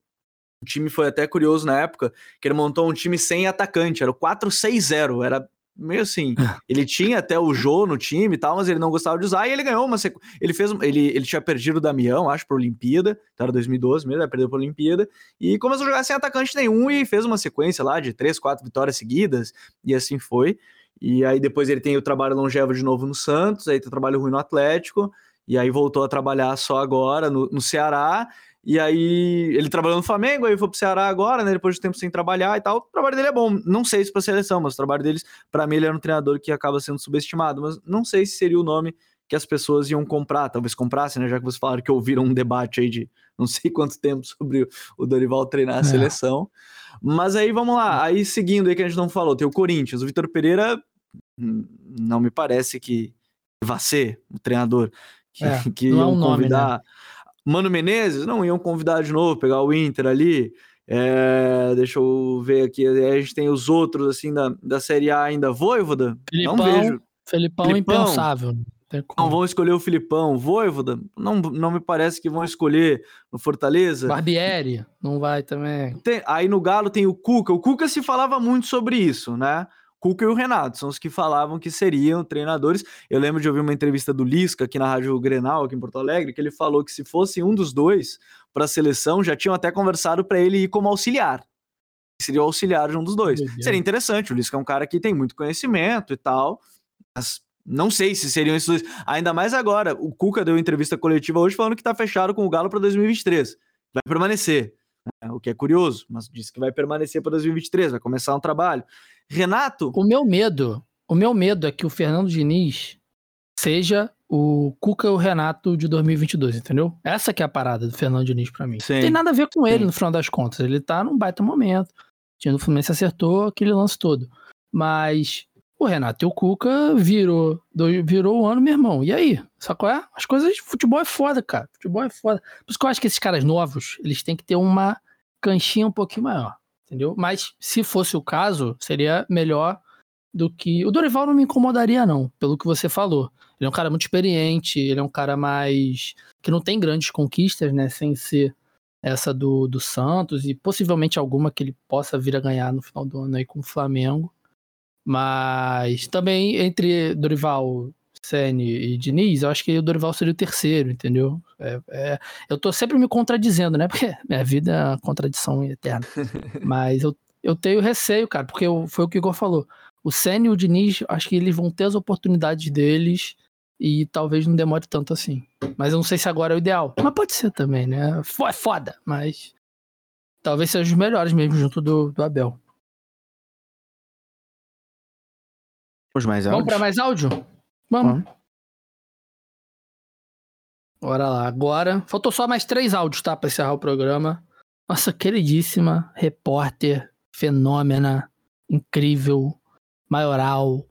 O time foi até curioso na época, que ele montou um time sem atacante, era o 4-6-0, era meio assim. Ele tinha até o Jô no time e tal, mas ele não gostava de usar e ele ganhou uma sequ... ele fez ele, ele tinha perdido o Damião, acho, para Olimpíada, então era 2012 mesmo, ele perdeu para Olimpíada e começou a jogar sem atacante nenhum e fez uma sequência lá de três, quatro vitórias seguidas e assim foi. E aí depois ele tem o trabalho longevo de novo no Santos, aí tem o trabalho ruim no Atlético e aí voltou a trabalhar só agora no, no Ceará e aí ele trabalhou no Flamengo, aí foi pro Ceará agora, né? Depois de tempo sem trabalhar e tal. O trabalho dele é bom. Não sei se pra seleção, mas o trabalho deles, para mim, ele era um treinador que acaba sendo subestimado. Mas não sei se seria o nome que as pessoas iam comprar. Talvez comprassem, né? Já que vocês falaram que ouviram um debate aí de não sei quanto tempo sobre o Dorival treinar a é. seleção. Mas aí vamos lá. Aí seguindo aí que a gente não falou, tem o Corinthians. O Vitor Pereira hum, não me parece que vá ser o treinador que, é, que iam é um convidar. Nome, né? Mano Menezes, não iam convidar de novo, pegar o Inter ali. É, deixa eu ver aqui. A gente tem os outros, assim, da, da Série A ainda. Voivoda? Filipão, não vejo. Felipão, Filipão impensável. Não vão escolher o Filipão. Voivoda? Não, não me parece que vão escolher no Fortaleza. Barbieri? Não vai também. Tem, aí no Galo tem o Cuca. O Cuca se falava muito sobre isso, né? Cuca e o Renato são os que falavam que seriam treinadores. Eu lembro de ouvir uma entrevista do Lisca aqui na Rádio Grenal, aqui em Porto Alegre, que ele falou que se fosse um dos dois para a seleção, já tinham até conversado para ele ir como auxiliar. Seria o auxiliar de um dos dois. Seria interessante. O Lisca é um cara que tem muito conhecimento e tal, mas não sei se seriam esses dois. Ainda mais agora. O Cuca deu entrevista coletiva hoje falando que está fechado com o Galo para 2023. Vai permanecer. Né? O que é curioso, mas disse que vai permanecer para 2023, vai começar um trabalho. Renato? O meu medo, o meu medo é que o Fernando Diniz seja o Cuca e o Renato de 2022, entendeu? Essa que é a parada do Fernando Diniz para mim. Sim. Não tem nada a ver com ele Sim. no final das contas. Ele tá num baita momento. O time do Fluminense acertou aquele lance todo. Mas o Renato e o Cuca virou, virou o ano, meu irmão. E aí? Só qual é? As coisas de futebol é foda, cara. Futebol é foda. Por isso que eu acho que esses caras novos, eles têm que ter uma canchinha um pouquinho maior entendeu? Mas se fosse o caso, seria melhor do que. O Dorival não me incomodaria, não, pelo que você falou. Ele é um cara muito experiente, ele é um cara mais. que não tem grandes conquistas, né? Sem ser essa do, do Santos e possivelmente alguma que ele possa vir a ganhar no final do ano aí com o Flamengo. Mas também entre Dorival, Sene e Diniz, eu acho que o Dorival seria o terceiro, entendeu? É, é, eu tô sempre me contradizendo, né? Porque minha vida é uma contradição eterna. Mas eu, eu tenho receio, cara, porque eu, foi o que o Igor falou. O Senna e o Diniz, acho que eles vão ter as oportunidades deles e talvez não demore tanto assim. Mas eu não sei se agora é o ideal. Mas pode ser também, né? É foda, mas talvez sejam os melhores mesmo junto do, do Abel. Os mais Vamos áudios? para mais áudio? Vamos. Bora lá. Agora, faltou só mais três áudios, tá? Pra encerrar o programa. Nossa queridíssima repórter, fenômena, incrível, maioral,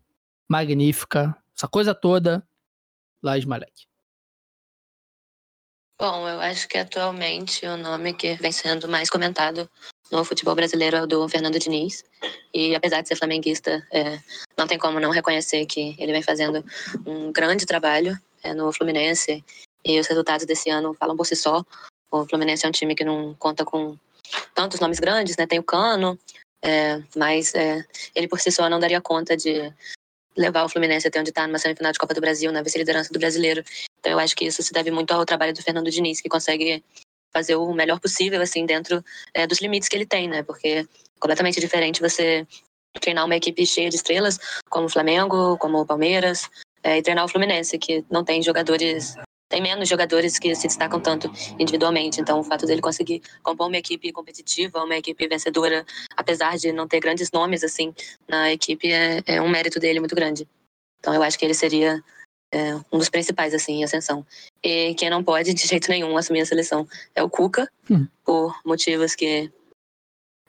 magnífica, essa coisa toda, Laís Malek. Bom, eu acho que atualmente o nome que vem sendo mais comentado no futebol brasileiro é do Fernando Diniz. E apesar de ser flamenguista, é, não tem como não reconhecer que ele vem fazendo um grande trabalho é, no Fluminense. E os resultados desse ano falam por si só. O Fluminense é um time que não conta com tantos nomes grandes, né? Tem o Cano, é, mas é, ele por si só não daria conta de levar o Fluminense até onde está numa semifinal de Copa do Brasil, na vice-liderança do brasileiro. Então eu acho que isso se deve muito ao trabalho do Fernando Diniz, que consegue fazer o melhor possível, assim, dentro é, dos limites que ele tem, né? Porque é completamente diferente você treinar uma equipe cheia de estrelas, como o Flamengo, como o Palmeiras, é, e treinar o Fluminense, que não tem jogadores tem menos jogadores que se destacam tanto individualmente. Então, o fato dele conseguir compor uma equipe competitiva, uma equipe vencedora, apesar de não ter grandes nomes assim na equipe, é, é um mérito dele muito grande. Então, eu acho que ele seria é, um dos principais assim em ascensão. E quem não pode de jeito nenhum assumir a seleção é o Cuca, Hum. por motivos que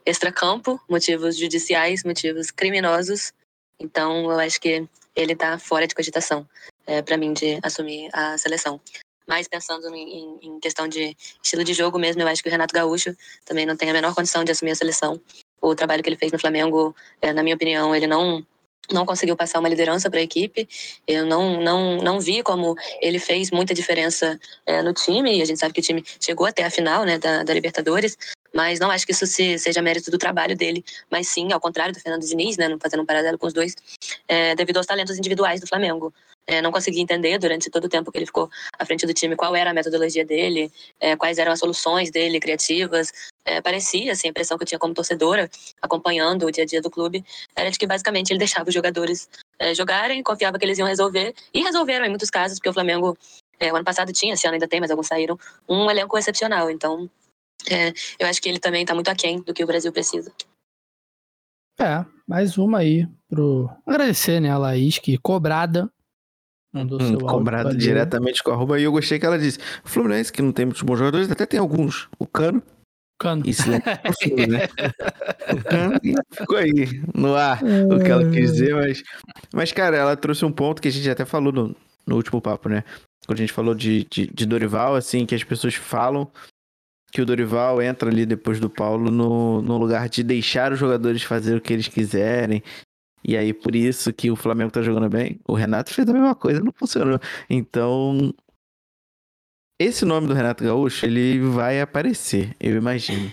extracampo, motivos judiciais, motivos criminosos. Então, eu acho que ele está fora de cogitação é, para mim de assumir a seleção. Mas pensando em, em questão de estilo de jogo mesmo, eu acho que o Renato Gaúcho também não tem a menor condição de assumir a seleção. O trabalho que ele fez no Flamengo, é, na minha opinião, ele não não conseguiu passar uma liderança para a equipe. Eu não, não, não vi como ele fez muita diferença é, no time. E a gente sabe que o time chegou até a final né, da, da Libertadores, mas não acho que isso se, seja mérito do trabalho dele. Mas sim, ao contrário do Fernando Diniz, né, fazendo um paralelo com os dois, é, devido aos talentos individuais do Flamengo. É, não consegui entender durante todo o tempo que ele ficou à frente do time qual era a metodologia dele, é, quais eram as soluções dele criativas. É, parecia, assim, a impressão que eu tinha como torcedora, acompanhando o dia a dia do clube, era de que basicamente ele deixava os jogadores é, jogarem, confiava que eles iam resolver, e resolveram em muitos casos, porque o Flamengo, é, o ano passado tinha, esse ano ainda tem, mas alguns saíram, um elenco excepcional. Então, é, eu acho que ele também está muito aquém do que o Brasil precisa. É, mais uma aí pro. Agradecer, né, a Laís, que cobrada. Mandou Hum, cobrado diretamente com a arroba. E eu gostei que ela disse: o Fluminense, que não tem muitos bons jogadores, até tem alguns. O Cano. Cano. Isso né? O Fluminense. O Cano. E ficou aí, no ar, o que ela quis dizer. Mas, mas, cara, ela trouxe um ponto que a gente até falou no, no último papo, né? Quando a gente falou de, de, de Dorival, assim, que as pessoas falam que o Dorival entra ali depois do Paulo no, no lugar de deixar os jogadores fazer o que eles quiserem. E aí, por isso que o Flamengo tá jogando bem. O Renato fez a mesma coisa, não funcionou. Então, esse nome do Renato Gaúcho, ele vai aparecer, eu imagino.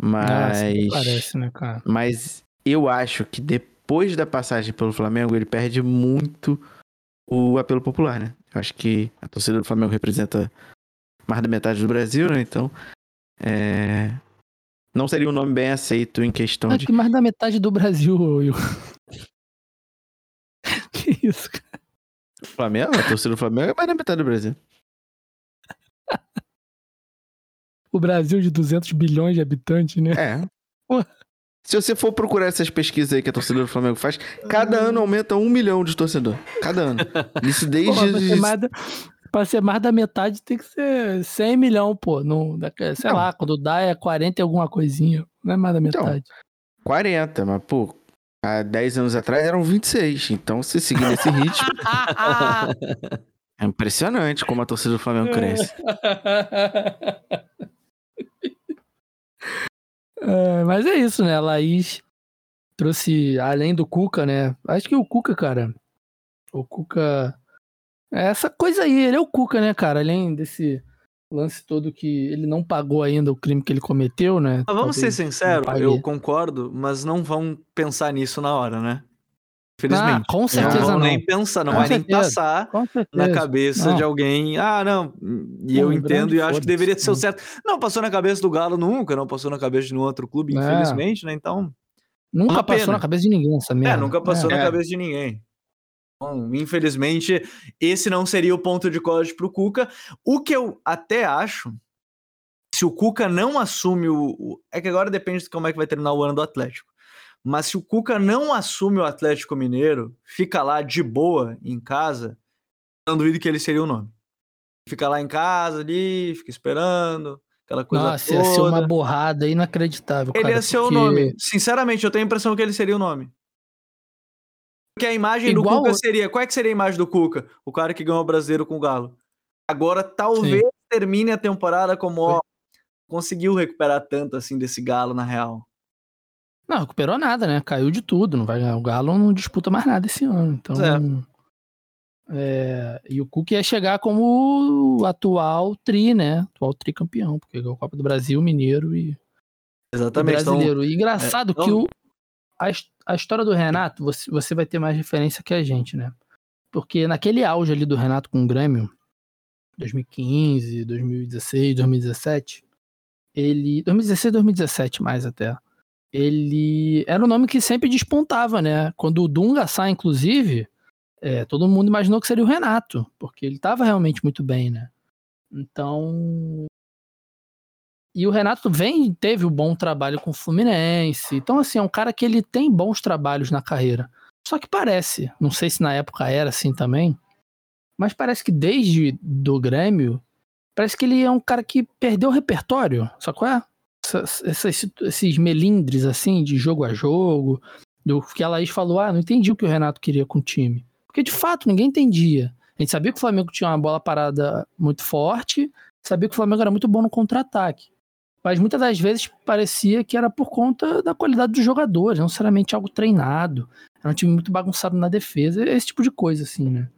Mas, parece, né, cara? mas eu acho que depois da passagem pelo Flamengo, ele perde muito o apelo popular, né? Eu acho que a torcida do Flamengo representa mais da metade do Brasil, né? Então, é... não seria um nome bem aceito em questão Ah, de que mais da metade do Brasil, Will. que isso, cara? Flamengo. A torcida do Flamengo é mais da metade do Brasil. O Brasil de 200 bilhões de habitantes, né? É. Se você for procurar essas pesquisas aí que a torcida do Flamengo faz, cada ano aumenta um milhão de torcedor. Cada ano. Isso desde. Porra, pra, ser mais da, pra ser mais da metade tem que ser 100 milhões, pô. Não, da- sei Não. lá, quando dá é 40 e alguma coisinha. Não é mais da Então. metade. 40, mas, pô, há 10 anos atrás eram 26. Então, se seguir nesse ritmo, é impressionante como a torcida do Flamengo cresce. É, mas é isso, né? A Laís trouxe, além do Cuca, né? Acho que o Cuca, cara. O Cuca. É essa coisa aí, ele é o Cuca, né, cara? Além desse lance todo que ele não pagou ainda o crime que ele cometeu, né? Mas vamos ser Talvez sinceros, não pague. eu concordo, mas não vão pensar nisso na hora, né? Infelizmente. Ah, com certeza não não. nem pensar, não Com vai nem certeza. passar Com certeza. na cabeça Não. de alguém. Ah, não. E eu entendo e acho que deveria ser o Não. certo. Não passou na cabeça do Galo nunca, não passou na cabeça de nenhum outro clube, É. infelizmente, né? Então. Nunca passou pena. na cabeça de ninguém essa merda. É, nunca passou É. na cabeça de ninguém. Então, infelizmente, esse não seria o ponto de corte pro Cuca. O que eu até acho, se o Cuca não assume o. o- É que agora depende de como é que vai terminar o ano do Atlético. Mas se o Cuca não assume o Atlético Mineiro, fica lá de boa em casa, não duvido que ele seria o nome. Fica lá em casa ali, fica esperando, aquela coisa Nossa, toda. ia ser uma borrada inacreditável. Ele cara, ia ser o porque- nome. Sinceramente, eu tenho a impressão que ele seria o nome. Porque a imagem do Igual- Cuca seria. Qual é que seria a imagem do Cuca? O cara que ganhou o brasileiro com o Galo. Agora, talvez termine a temporada como, ó, conseguiu recuperar tanto assim desse Galo, na real. Não, recuperou nada, né? Caiu de tudo. Não vai ganhar. O Galo não disputa mais nada esse ano. Então. é, e o Cook ia chegar como o atual tri, né? Atual tricampeão, porque ganhou a Copa do Brasil, Mineiro e o Exatamente. Então, brasileiro. E engraçado é, que não- o, a, a história do Renato, você, você vai ter mais referência que a gente, né? Porque naquele auge ali do Renato com o Grêmio, 2015, 2016, 2017, ele. 2016, 2017 mais até. Ele era um nome que sempre despontava, né? Quando o Dunga sai, inclusive, é, todo mundo imaginou que seria o Renato, porque ele estava realmente muito bem, né? Então. E o Renato vem, teve um bom trabalho com o Fluminense. Então, assim, é um cara que ele tem bons trabalhos na carreira. Só que parece, não sei se na época era assim também, mas parece que desde do Grêmio, parece que ele é um cara que perdeu o repertório, qual é? Essas- essas- esses melindres, assim, de jogo a jogo, do que a Laís falou, ah, não entendi o que o Renato queria com o time. Porque, de fato, ninguém entendia. A gente sabia que o Flamengo tinha uma bola parada muito forte, sabia que o Flamengo era muito bom no contra-ataque. Mas muitas das vezes parecia que era por conta da qualidade dos jogadores, não necessariamente algo treinado. Era um time muito bagunçado na defesa, esse tipo de coisa, assim, né?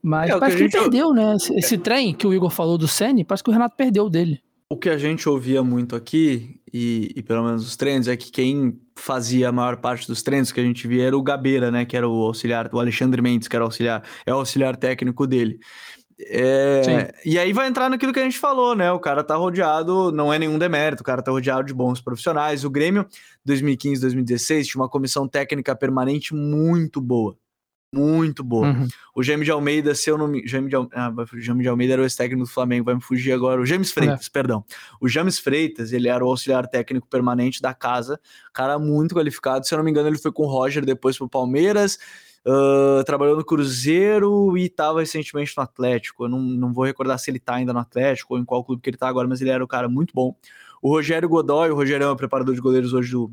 Mas É, que parece que, ele gente- perdeu, né? Esse, esse trem que o Igor falou do Ceni, parece que o Renato perdeu dele. O que a gente ouvia muito aqui, e, e pelo menos os treinos, é que quem fazia a maior parte dos treinos que a gente via era o Gabeira, né? Que era o auxiliar, o Alexandre Mendes, que era o auxiliar, é o auxiliar técnico dele. É, e aí vai entrar naquilo que a gente falou, né? O cara tá rodeado, não é nenhum demérito, o cara tá rodeado de bons profissionais. O Grêmio, 2015, 2016, tinha uma comissão técnica permanente muito boa. Muito boa. Uhum. O Jaime de Almeida, se eu não me. Jaime de, Al- ah, Jaime de Almeida era o ex-técnico do Flamengo, vai me fugir agora. O James Freitas, perdão. O James Freitas, ele era o auxiliar técnico permanente da casa, cara muito qualificado. Se eu não me engano, ele foi com o Roger depois pro Palmeiras, ah, trabalhou no Cruzeiro e estava recentemente no Atlético. Eu não, não vou recordar se ele tá ainda no Atlético ou em qual clube que ele tá agora, mas ele era um cara muito bom. O Rogério Godoy, o Rogério é o preparador de goleiros hoje do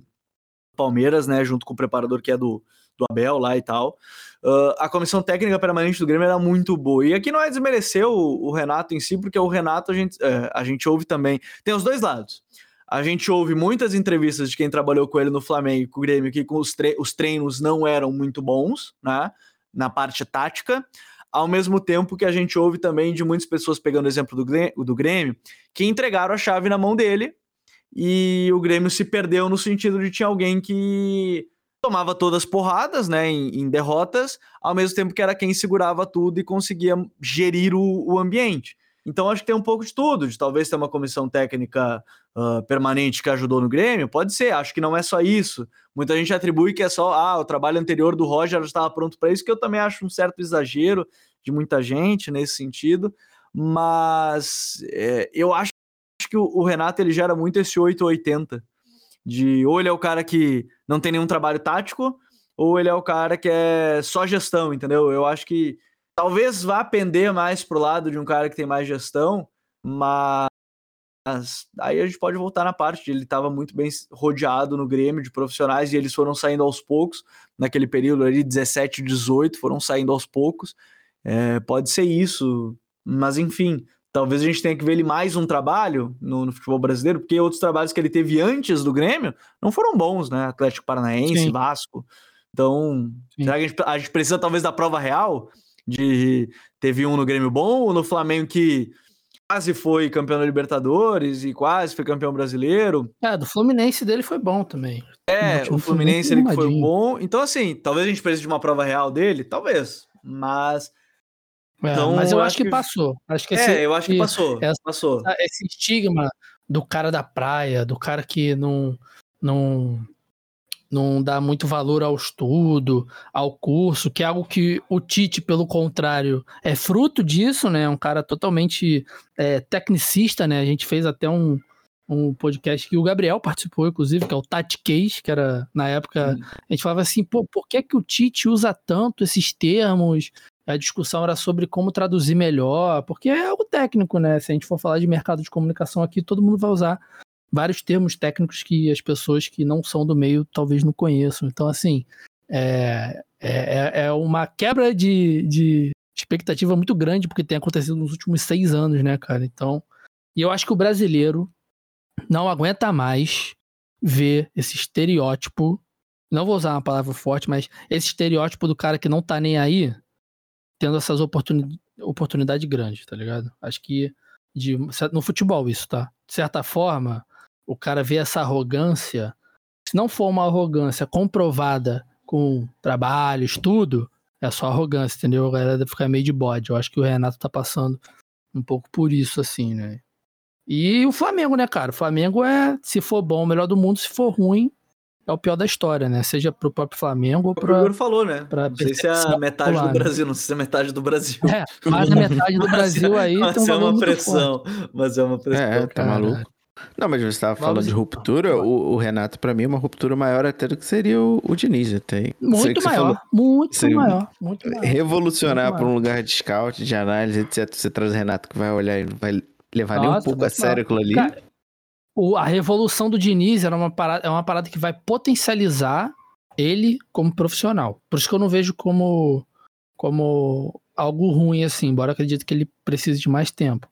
Palmeiras, né? Junto com o preparador que é do, do Abel lá e tal. Uh, a comissão técnica permanente do Grêmio era muito boa. E aqui não é desmerecer o, o Renato em si, porque o Renato a gente, é, a gente ouve também. Tem os dois lados. A gente ouve muitas entrevistas de quem trabalhou com ele no Flamengo e com o Grêmio que com os, tre os treinos não eram muito bons, né? Na parte tática. Ao mesmo tempo que a gente ouve também de muitas pessoas, pegando o exemplo do Grêmio, do Grêmio que entregaram a chave na mão dele e o Grêmio se perdeu no sentido de tinha alguém que tomava todas as porradas, né, em, em derrotas, ao mesmo tempo que era quem segurava tudo e conseguia gerir o, o ambiente. Então acho que tem um pouco de tudo, de talvez ter uma comissão técnica uh, permanente que ajudou no Grêmio, pode ser, acho que não é só isso. Muita gente atribui que é só, ah, o trabalho anterior do Roger estava pronto para isso, que eu também acho um certo exagero de muita gente nesse sentido, mas é, eu acho que o, o Renato ele gera muito esse 880, de ou ele é o cara que não tem nenhum trabalho tático, ou ele é o cara que é só gestão, entendeu? Eu acho que talvez vá pender mais pro lado de um cara que tem mais gestão, mas aí a gente pode voltar na parte de ele estava muito bem rodeado no Grêmio de profissionais e eles foram saindo aos poucos, naquele período ali, 17, 18, foram saindo aos poucos. É, pode ser isso, mas enfim, talvez a gente tenha que ver ele mais um trabalho no, no, futebol brasileiro, porque outros trabalhos que ele teve antes do Grêmio não foram bons, né? Atlético Paranaense, Sim. Vasco. Então, Sim. será que a gente, a gente precisa talvez da prova real de teve um no Grêmio bom ou no Flamengo que quase foi campeão da Libertadores e quase foi campeão brasileiro. É, do Fluminense dele foi bom também. É, time o Fluminense ele foi bom. Então, assim, talvez a gente precise de uma prova real dele, talvez. Mas. É, Então, mas eu acho acho que, que- passou. Acho que É, esse, eu acho que passou. essa- Passou. esse estigma do cara da praia, do cara que não, não, não dá muito valor ao estudo, ao curso, que é algo que o Tite, pelo contrário, é fruto disso, né? Um cara totalmente é, tecnicista, né? A gente fez até um, um podcast que o Gabriel participou, inclusive, que é o Tati Case, que era, na época, a gente falava assim, pô, por que, que o Tite usa tanto esses termos? A discussão era sobre como traduzir melhor, porque é algo técnico, né? Se a gente for falar de mercado de comunicação aqui, todo mundo vai usar vários termos técnicos que as pessoas que não são do meio talvez não conheçam. Então, assim, é, é, é uma quebra de, de expectativa muito grande, porque tem acontecido nos últimos seis anos, né, cara? Então, e eu acho que o brasileiro não aguenta mais ver esse estereótipo. Não vou usar uma palavra forte, mas esse estereótipo do cara que não tá nem aí, tendo essas oportuni oportunidade grande, tá ligado? Acho que de, no futebol isso, tá? De certa forma, o cara vê essa arrogância, se não for uma arrogância comprovada com trabalho, estudo, é só arrogância, entendeu? A galera ficar meio de bode. Eu acho que o Renato tá passando um pouco por isso, assim, né? E o Flamengo, né, cara? O Flamengo é, se for bom, o melhor do mundo, se for ruim, é o pior da história, né? Seja pro próprio Flamengo ou O pra. Igor falou, né? pra Não sei se é a metade popular, do né? Brasil, não sei se é a metade do Brasil. É, mais da metade do Mas Brasil aí mas um é uma pressão. Mas é uma pressão. É, tá Caralho. maluco. Não, mas você tava Vamos falando de ruptura, o, o Renato, pra mim, é uma ruptura maior até do que seria o, o Diniz. Até. Muito maior, muito maior, muito maior. revolucionar para um lugar de scout, de análise, etc. Você traz o Renato que vai olhar e vai levar nem um Nossa, pouco a sério aquilo ali. Cara, o- a revolução do Diniz era uma parada, é uma parada que vai potencializar ele como profissional. Por isso que eu não vejo como, como algo ruim assim, embora eu acredite que ele precise de mais tempo.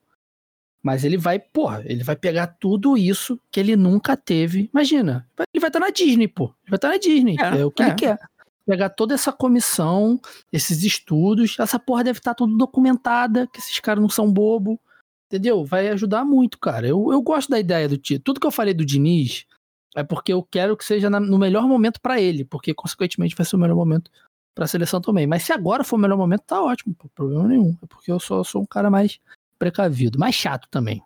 Mas ele vai, porra, ele vai pegar tudo isso que ele nunca teve. Imagina, ele vai estar na Disney, pô. Ele vai estar na Disney. É, É, o que é. ele quer. Pegar toda essa comissão, esses estudos, essa porra deve estar tudo documentada, que esses caras não são bobo. Entendeu? Vai ajudar muito, cara. Eu, eu gosto da ideia do Tito. Tudo que eu falei do Diniz é porque eu quero que seja na- no melhor momento pra ele, porque consequentemente vai ser o melhor momento pra seleção também. Mas se agora for o melhor momento, tá ótimo, pô, problema nenhum. É porque eu só sou um cara mais precavido, mais chato também.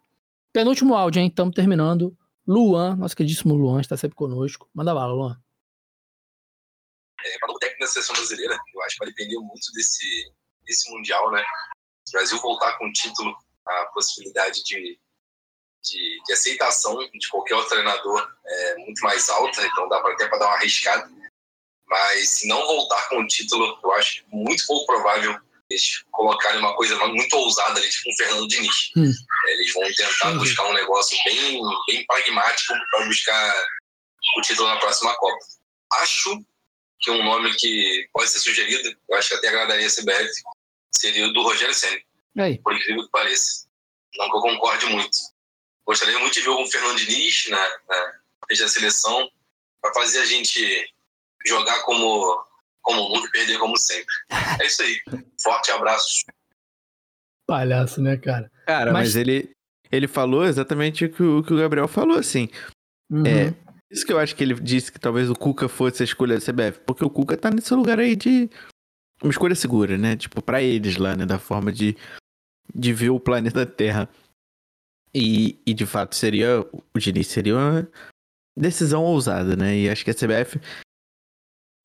Penúltimo áudio, hein? Estamos terminando. Luan, nosso queridíssimo Luan, está sempre conosco. Manda bala, Luan. é, para o técnico da seleção brasileira, eu acho que vai depender muito desse, desse Mundial, né? Se o Brasil voltar com o título, a possibilidade de, de, de aceitação de qualquer outro treinador é muito mais alta, então dá pra, até para dar uma arriscada. Mas se não voltar com o título, eu acho muito pouco provável eles colocarem uma coisa muito ousada ali, tipo um Fernando Diniz. Hum. Eles vão tentar buscar um negócio bem, bem pragmático para buscar o título na próxima Copa. Acho que um nome que pode ser sugerido, eu acho que até agradaria a CBF, seria o do Rogério Senna, aí? por incrível que pareça. Não que eu concorde muito. Gostaria muito de ver o Fernando Diniz na, seleção para fazer a gente jogar como, como nunca e perder como sempre. É isso aí. Forte abraço. Palhaço, né, cara? Cara, mas, Mas- ele, ele falou exatamente o que o, que o Gabriel falou, assim. Uhum. É, isso que eu acho que ele disse que talvez o Cuca fosse a escolha da CBF, porque o Cuca tá nesse lugar aí de uma escolha segura, né? Tipo, pra eles lá, né? Da forma de, de ver o planeta Terra. E, e de fato seria, o Diniz seria uma decisão ousada, né? E acho que a CBF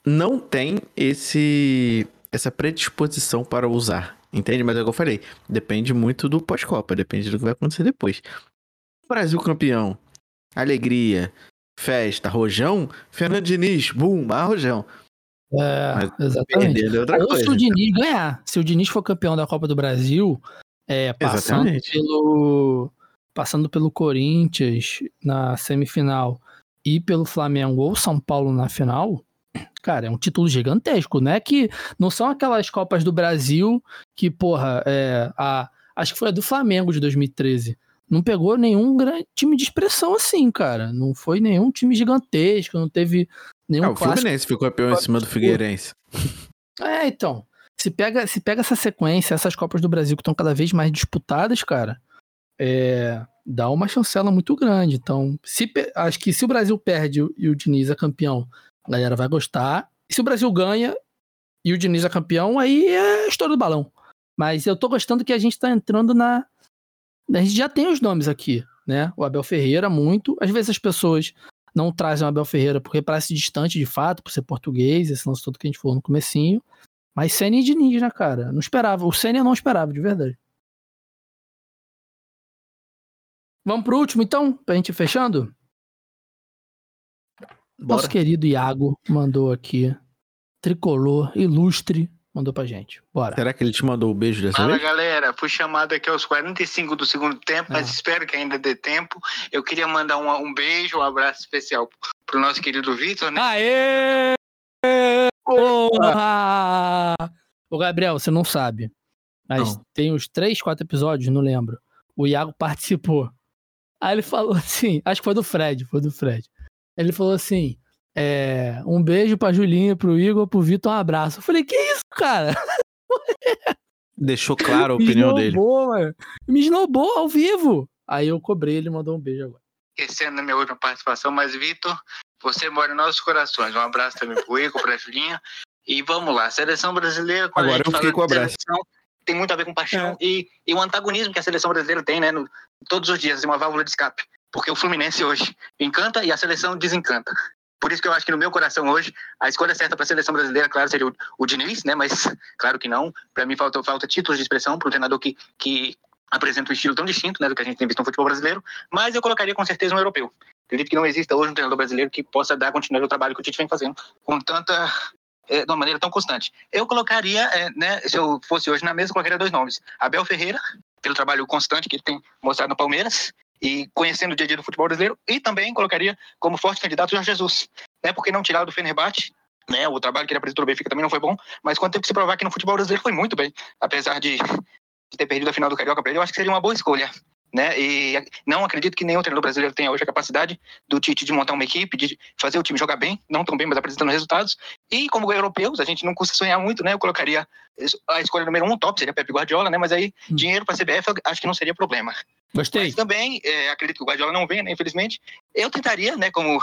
não tem esse essa predisposição para usar, entende? Mas é o que eu falei, depende muito do pós-copa, depende do que vai acontecer depois. Brasil campeão, alegria, festa, rojão, Fernando Diniz, bum, ah, rojão. É, Mas exatamente. É Ou se o Diniz ganhar. Se o Diniz for campeão da Copa do Brasil, é, passando Exatamente. pelo passando pelo Corinthians na semifinal e pelo Flamengo ou São Paulo na final, cara, é um título gigantesco, né? Que não são aquelas Copas do Brasil que, porra, é, a, acho que foi a do Flamengo de 2013. Não pegou nenhum grande time de expressão assim, cara. Não foi nenhum time gigantesco, não teve nenhum Ah, o Fluminense ficou campeão em cima do Figueirense. é, então. Se pega, se pega essa sequência, essas Copas do Brasil que estão cada vez mais disputadas, cara, é, dá uma chancela muito grande. Então, se, acho que se o Brasil perde e o Diniz é campeão, a galera vai gostar. Se o Brasil ganha e o Diniz é campeão, aí é história do balão. Mas eu tô gostando que a gente tá entrando na. A gente já tem os nomes aqui, né? O Abel Ferreira, muito. Às vezes as pessoas não trazem o Abel Ferreira porque parece distante de fato, por ser português, esse lance todo que a gente falou no comecinho. Mas Senna e Diniz, né, cara? Não esperava. O Senna eu não esperava, de verdade. Vamos pro último, então, pra gente ir fechando? Nosso Bora. querido Iago mandou aqui. Tricolor, ilustre, mandou pra gente. Bora. Será que ele te mandou o beijo dessa Fala vez? galera, fui chamado aqui aos 45 do segundo tempo, mas Ah. espero que ainda dê tempo. Eu queria mandar um, um beijo, um abraço especial pro nosso querido Vitor, né? Aê! Porra! Ô, Gabriel, você não sabe. Mas Não. tem uns três, quatro episódios, não lembro. O Iago participou. Aí ele falou assim, acho que foi do Fred, foi do Fred. Ele falou assim: é, um beijo pra Julinha, pro Igor, pro Vitor, um abraço. Eu falei, que isso, cara? Deixou claro a Me opinião dele. esnobou, mano. Me esnobou ao vivo. Aí eu cobrei, ele mandou um beijo agora. Esquecendo a minha última participação, mas Vitor, você mora em nossos corações. Um abraço também pro Igor, pra Julinha. E vamos lá, seleção brasileira. Agora gente eu fiquei com o abraço. seleção, Tem muito a ver com paixão e, e o antagonismo que a seleção brasileira tem, né? no- todos os dias, é uma válvula de escape. Porque o Fluminense hoje encanta e a seleção desencanta. Por isso que eu acho que no meu coração hoje, a escolha certa para a seleção brasileira, claro, seria o, o Diniz, né? Mas claro que não. Para mim falta, falta títulos de expressão para um treinador que, que apresenta um estilo tão distinto né, do que a gente tem visto no futebol brasileiro. Mas eu colocaria com certeza um europeu. Acredito que não exista hoje um treinador brasileiro que possa dar continuidade ao trabalho que o Tite vem fazendo com tanta é, de uma maneira tão constante. Eu colocaria, é, né, se eu fosse hoje na mesa, colocaria dois nomes. Abel Ferreira, pelo trabalho constante que ele tem mostrado no Palmeiras e conhecendo o dia a dia do futebol brasileiro, e também colocaria como forte candidato o Jorge Jesus, né, porque não tirar do Fenerbahçe, né, o trabalho que ele apresentou no Benfica também não foi bom, mas quando teve que se provar que no futebol brasileiro foi muito bem, apesar de ter perdido a final do Carioca para ele, eu acho que seria uma boa escolha. Né? E não acredito que nenhum treinador brasileiro tenha hoje a capacidade do Tite de montar uma equipe, de fazer o time jogar bem, não tão bem, mas apresentando resultados. E como europeus, a gente não custa sonhar muito, né? Eu colocaria a escolha número um, top, seria Pepe Guardiola, né? Mas aí, Hum. dinheiro para a CBF, acho que não seria problema. Gostei. Mas também, é, acredito que o Guardiola não venha, né? Infelizmente. Eu tentaria, né? Como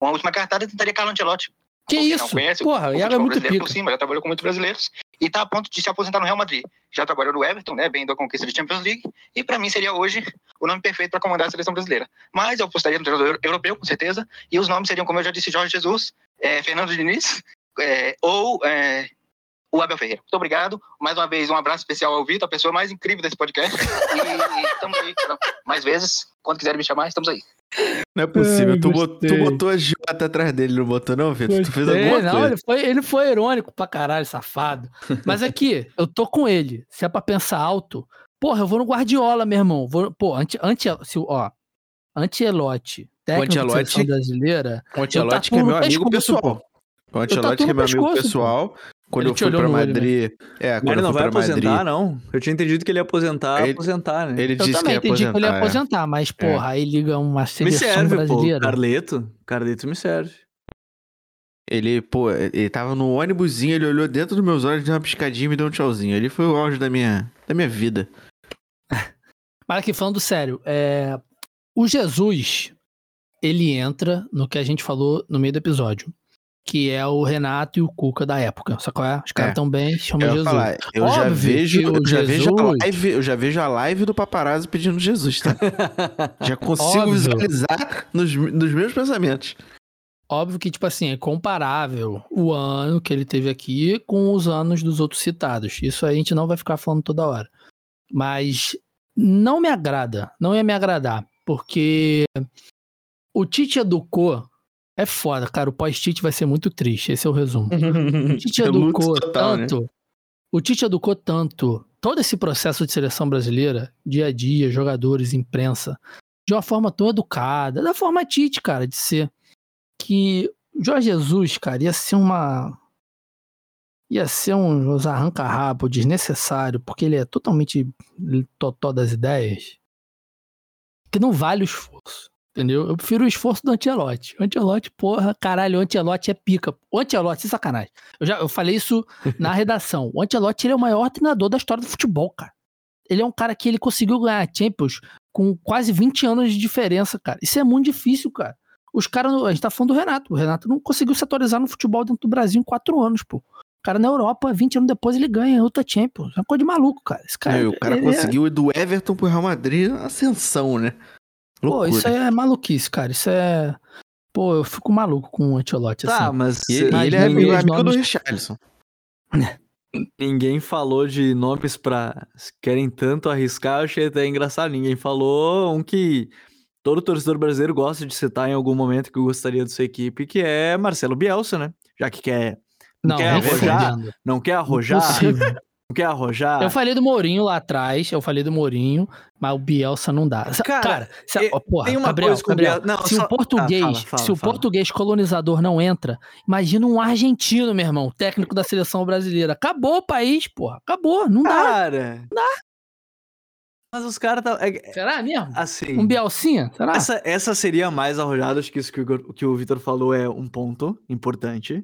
uma última cartada, eu tentaria Carlo Ancelotti. Que Porque não isso? conhece Porra, o o Iago é muito pica. por cima, já trabalhou com muitos brasileiros e está a ponto de se aposentar no Real Madrid. Já trabalhou no Everton, né, bem da conquista de Champions League, e para mim seria hoje o nome perfeito para comandar a seleção brasileira. Mas eu apostaria no treinador europeu, com certeza, e os nomes seriam, como eu já disse, Jorge Jesus, eh, Fernando Diniz eh, ou eh, o Abel Ferreira. Muito obrigado. Mais uma vez, um abraço especial ao Vitor, a pessoa mais incrível desse podcast. E estamos aí, mais vezes. Quando quiserem me chamar, estamos aí. Não é possível. Ai, tu, botou, tu botou a Jota atrás dele, não botou, não, Vitor? Tu fez alguma não, coisa. ele foi, ele foi irônico pra caralho, safado. Mas aqui, eu tô com ele. Se é pra pensar alto, porra, eu vou no Guardiola, meu irmão. Vou, pô, anti, anti, se, ó, Antielote, técnico brasileira. Ancelotti, Eu que é meu amigo pessoal. O Eu Ancelotti, que é meu amigo pescoço, pô. pessoal. Quando Ele eu fui pra no olho, Madrid. É, quando ele eu não fui vai pra aposentar, Madrid. não. Eu tinha entendido que ele ia aposentar, Ele- aposentar, né? Ele Eu disse que também ia entendi que ele ia aposentar. é. aposentar, mas, porra, aí liga uma Me seleção serve, pô. brasileira. Carleto. Carleto me serve. Ele, pô, ele tava no ônibusinho, ele olhou dentro dos meus olhos, deu uma piscadinha e me deu um tchauzinho. Ele foi o auge da minha, da minha vida. Mas aqui, falando sério, é, o Jesus, ele entra no que a gente falou no meio do episódio, que é o Renato e o Cuca da época. Sabe qual é? Os caras É. tão bem, chamam Eu, ia Jesus. falar, eu já vejo, eu já vejo a Jesus- live, eu já vejo a live do paparazzo pedindo Jesus, tá? já consigo Óbvio. visualizar nos, nos meus pensamentos. Óbvio que, tipo assim, é comparável o ano que ele teve aqui com os anos dos outros citados. Isso a gente não vai ficar falando toda hora. Mas não me agrada, não ia me agradar, porque o Tite educou é foda, cara. O pós-Tite vai ser muito triste, esse é o resumo. O Tite É educou total, né? tanto. O Tite educou tanto todo esse processo de seleção brasileira, dia a dia, jogadores, imprensa, de uma forma tão educada, da forma Tite, cara, de ser. Que Jorge Jesus, cara, ia ser uma. Ia ser um arranca-rabo desnecessário, porque ele é totalmente totó das ideias, que não vale o esforço. Entendeu? Eu prefiro o esforço do Antelote. Antelote, porra, caralho, o Antelote é pica. O Antelote, sem sacanagem. Eu já eu falei isso na redação. O Antelote ele é o maior treinador da história do futebol, cara. Ele é um cara que ele conseguiu ganhar Champions com quase 20 anos de diferença, cara. Isso é muito difícil, cara. Os caras, a gente tá falando do Renato. O Renato não conseguiu se atualizar no futebol dentro do Brasil em quatro anos, pô. O cara na Europa, 20 anos depois, ele ganha outra Champions. É uma coisa de maluco, cara. Esse cara, É, o cara é- conseguiu ir do Everton pro Real Madrid ascensão, né? Pô, Loucura. isso é maluquice, cara. Isso é. Pô, eu fico maluco com o Ancelotti, Tá, assim. mas E ele, Mas ele é amigo, ninguém- amigo do Richarlison. ninguém falou de nomes pra. Querem tanto arriscar, eu achei até engraçado. Ninguém falou um que todo torcedor brasileiro gosta de citar em algum momento que gostaria de sua equipe, que é Marcelo Bielsa, né? Já que quer, Não, quer nem arrojar? não quer arrojar. não quer arrojar. Eu falei do Mourinho lá atrás, eu falei do Mourinho, mas o Bielsa não dá. Cara, Cara, se, porra, tem uma Gabriel, coisa com Gabriel, Biel- não, se só- o português, Ah, fala, fala, se o fala. português colonizador não entra, imagina um argentino, meu irmão, técnico da seleção brasileira. Acabou o país, porra. Acabou, não dá. Cara. Mas os caras tá. é- Será mesmo? assim. Um Bielsinha? Será? Essa, essa seria a mais arrojada, acho que isso que o, que o Vitor falou é um ponto importante.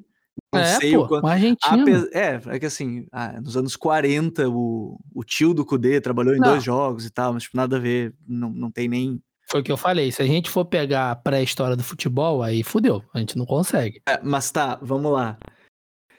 Não é, sei pô, o quanto. É, é que assim, ah, nos anos 40, o, o tio do Kudê trabalhou em Não. dois jogos e tal, mas tipo, nada a ver, não, não tem nem. Foi o que eu falei. Se a gente for pegar a pré-história do futebol, aí fudeu. A gente não consegue. É, mas tá, vamos lá.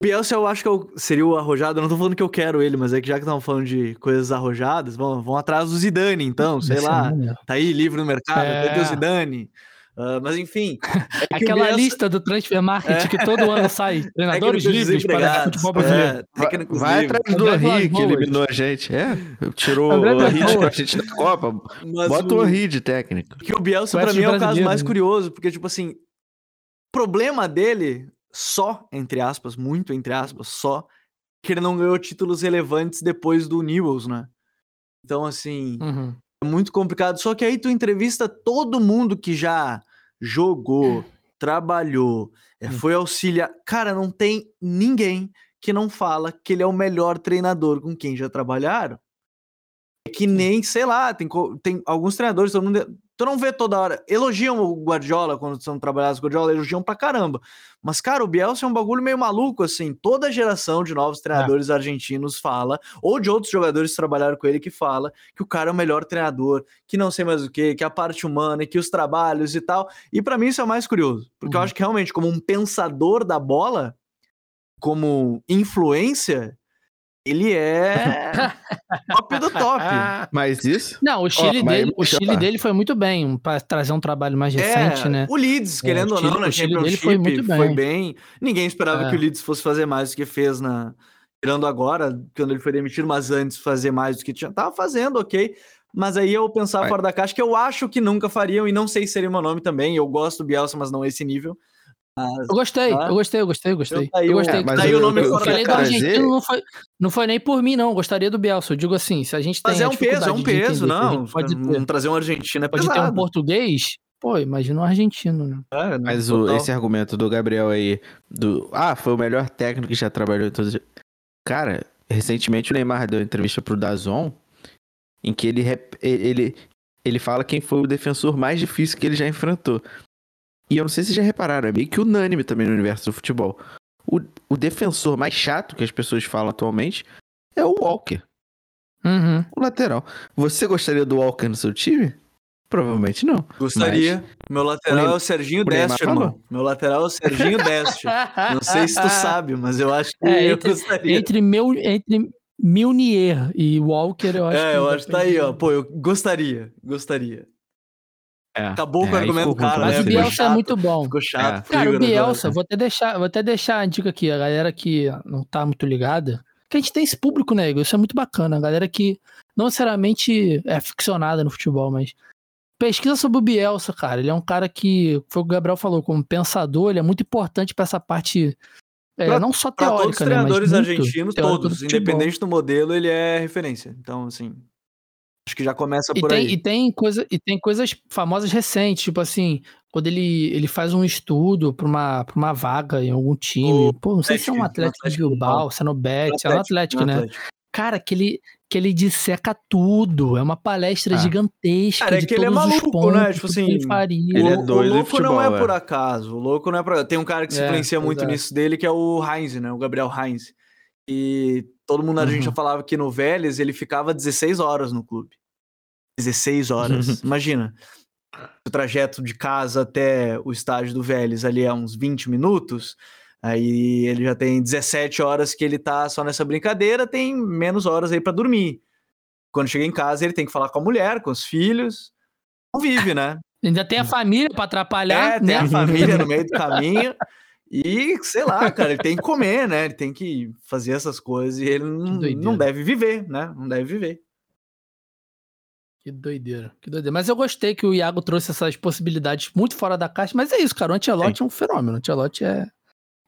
Bielsa eu acho que eu, seria o arrojado, eu não tô falando que eu quero ele, mas é que já que estamos falando de coisas arrojadas, vão, vão atrás do Zidane, então, sei Esse é lá, maneiro. tá aí livre no mercado, É. cadê o Zidane? Ah, mas enfim. é Aquela lista do Transfer Market que todo ano sai. Treinadores técnicos livres para futebol brasileiro. é, Vai atrás do Henrique, que eliminou a gente. É, tirou André o Henrique pra Boas. gente da Copa. Mas Bota o o- Henrique de técnico. Que o Bielsa, pra Conhece mim, é o caso mais né? curioso, porque, tipo assim, o problema dele, só, entre aspas, muito entre aspas, só, que ele não ganhou títulos relevantes depois do Newells, né? Então, assim, Uhum. É muito complicado. Só que aí tu entrevista todo mundo que já jogou, trabalhou, eh, Hum. foi auxiliar. Cara, não tem ninguém que não fala que ele é o melhor treinador com quem já trabalharam. É que nem, sei lá, tem, tem alguns treinadores, todo mundo, tu não vê toda hora. Elogiam o Guardiola quando são trabalhados com o Guardiola, elogiam pra caramba. Mas, cara, o Bielsa é um bagulho meio maluco, assim. Toda geração de novos treinadores argentinos fala, ou de outros jogadores que trabalharam com ele, que fala que o cara é o melhor treinador, que não sei mais o que, que a parte humana, que os trabalhos e tal. E pra mim isso é o mais curioso, porque eu Uhum. acho que realmente, como um pensador da bola, como influência, ele é top do top. Mas isso. Não, o Chile, mas- dele, o Chile dele foi muito bem para trazer um trabalho mais recente, é, né? O Leeds, É, querendo o ou não, Chile- na Chile Championship foi muito foi bem. bem. Ninguém esperava É. que o Leeds fosse fazer mais do que fez na. Tirando agora, quando ele foi demitido, mas antes fazer mais do que tinha. Tava fazendo, ok. Mas aí eu pensar Vai. fora da caixa, que eu acho que nunca fariam, e não sei se seria o meu nome também. Eu gosto do Bielsa, mas não esse nível. Mas, Eu gostei, Tá. eu gostei, eu gostei, eu gostei. Então tá aí eu o- gostei. É, mas tá aí eu- o nome eu- Eu fora falei da argentino, não foi, não foi nem por mim, não. Eu gostaria do Bielsa. Eu digo assim, se a gente tem Mas é um peso, é um peso, entender não. Pode Não ter, trazer um argentino é pode ter um português, pô, imagina um argentino, né? É, Mas o- esse argumento do Gabriel aí, do. Ah, foi o melhor técnico que já trabalhou em todos. os- Cara, recentemente o Neymar deu uma entrevista pro Dazon, em que ele, ele, ele fala quem foi o defensor mais difícil que ele já enfrentou. E eu não sei se vocês já repararam, é meio que unânime também no universo do futebol. O, o defensor mais chato que as pessoas falam atualmente é o Walker, Uhum. o lateral. Você gostaria do Walker no seu time? Provavelmente não. Gostaria. Meu lateral Neymar- é o Serginho Deste, irmão. Meu lateral é o Serginho Deste. Não sei se tu sabe, mas eu acho que É, eu entre- gostaria. Entre, meu, entre Milnier e Walker, eu acho que. é, eu acho que tá aí, ó. Pô, eu gostaria, gostaria. É. Acabou com o É, argumento cara, ruim Mas né? o pra Bielsa é chato, muito bom. Ficou chato. É. Cara, o agora. Bielsa, vou até deixar, vou até deixar a dica aqui, a galera que não tá muito ligada, que a gente tem esse público, né, Igor? Isso é muito bacana, a galera que não necessariamente é ficcionada no futebol, mas pesquisa sobre o Bielsa, cara. Ele é um cara que, foi o que o Gabriel falou, como pensador, ele é muito importante pra essa parte é, Pra- não só Pra teórica, todos os né, mas treinadores muito argentinos, do todos, independente do modelo, ele é referência. Então, assim, acho que já começa E por tem, aí. e, tem coisa, e tem coisas famosas recentes, tipo assim, quando ele, ele faz um estudo pra uma, pra uma vaga em algum time. O Pô, não sei se é um Atlético, Atlético de Atlético Bilbao, se é no Bet, No é no Atlético, né? Atlético. Cara, que ele, que ele disseca tudo. É uma palestra Ah. gigantesca Cara, é de que ele é todos os maluco, pontos, né? Tipo assim, ele faria. Ele é o, o doido em louco não é futebol, por é. acaso. O louco não é por Tem um cara que se É, influencia muito exato. nisso dele, que é o Heinz, né? O Gabriel Heinz. E todo mundo na Uhum. Argentina falava que no Vélez ele ficava 16 horas no clube. 16 horas. Imagina. O trajeto de casa até o estádio do Vélez ali é uns 20 minutos. Aí ele já tem 17 horas que ele tá só nessa brincadeira, tem menos horas aí para dormir. Quando chega em casa, ele tem que falar com a mulher, com os filhos. Não vive, né? Ainda tem a família pra atrapalhar, É, tem né? a família no meio do caminho. E, sei lá, cara, ele tem que comer, né? Ele tem que fazer essas coisas e ele não, não deve viver, né? Não deve viver. Que doideira, que doideira. Mas eu gostei que o Iago trouxe essas possibilidades muito fora da caixa. Mas é isso, cara. O Antelote é um fenômeno. O Antelote é.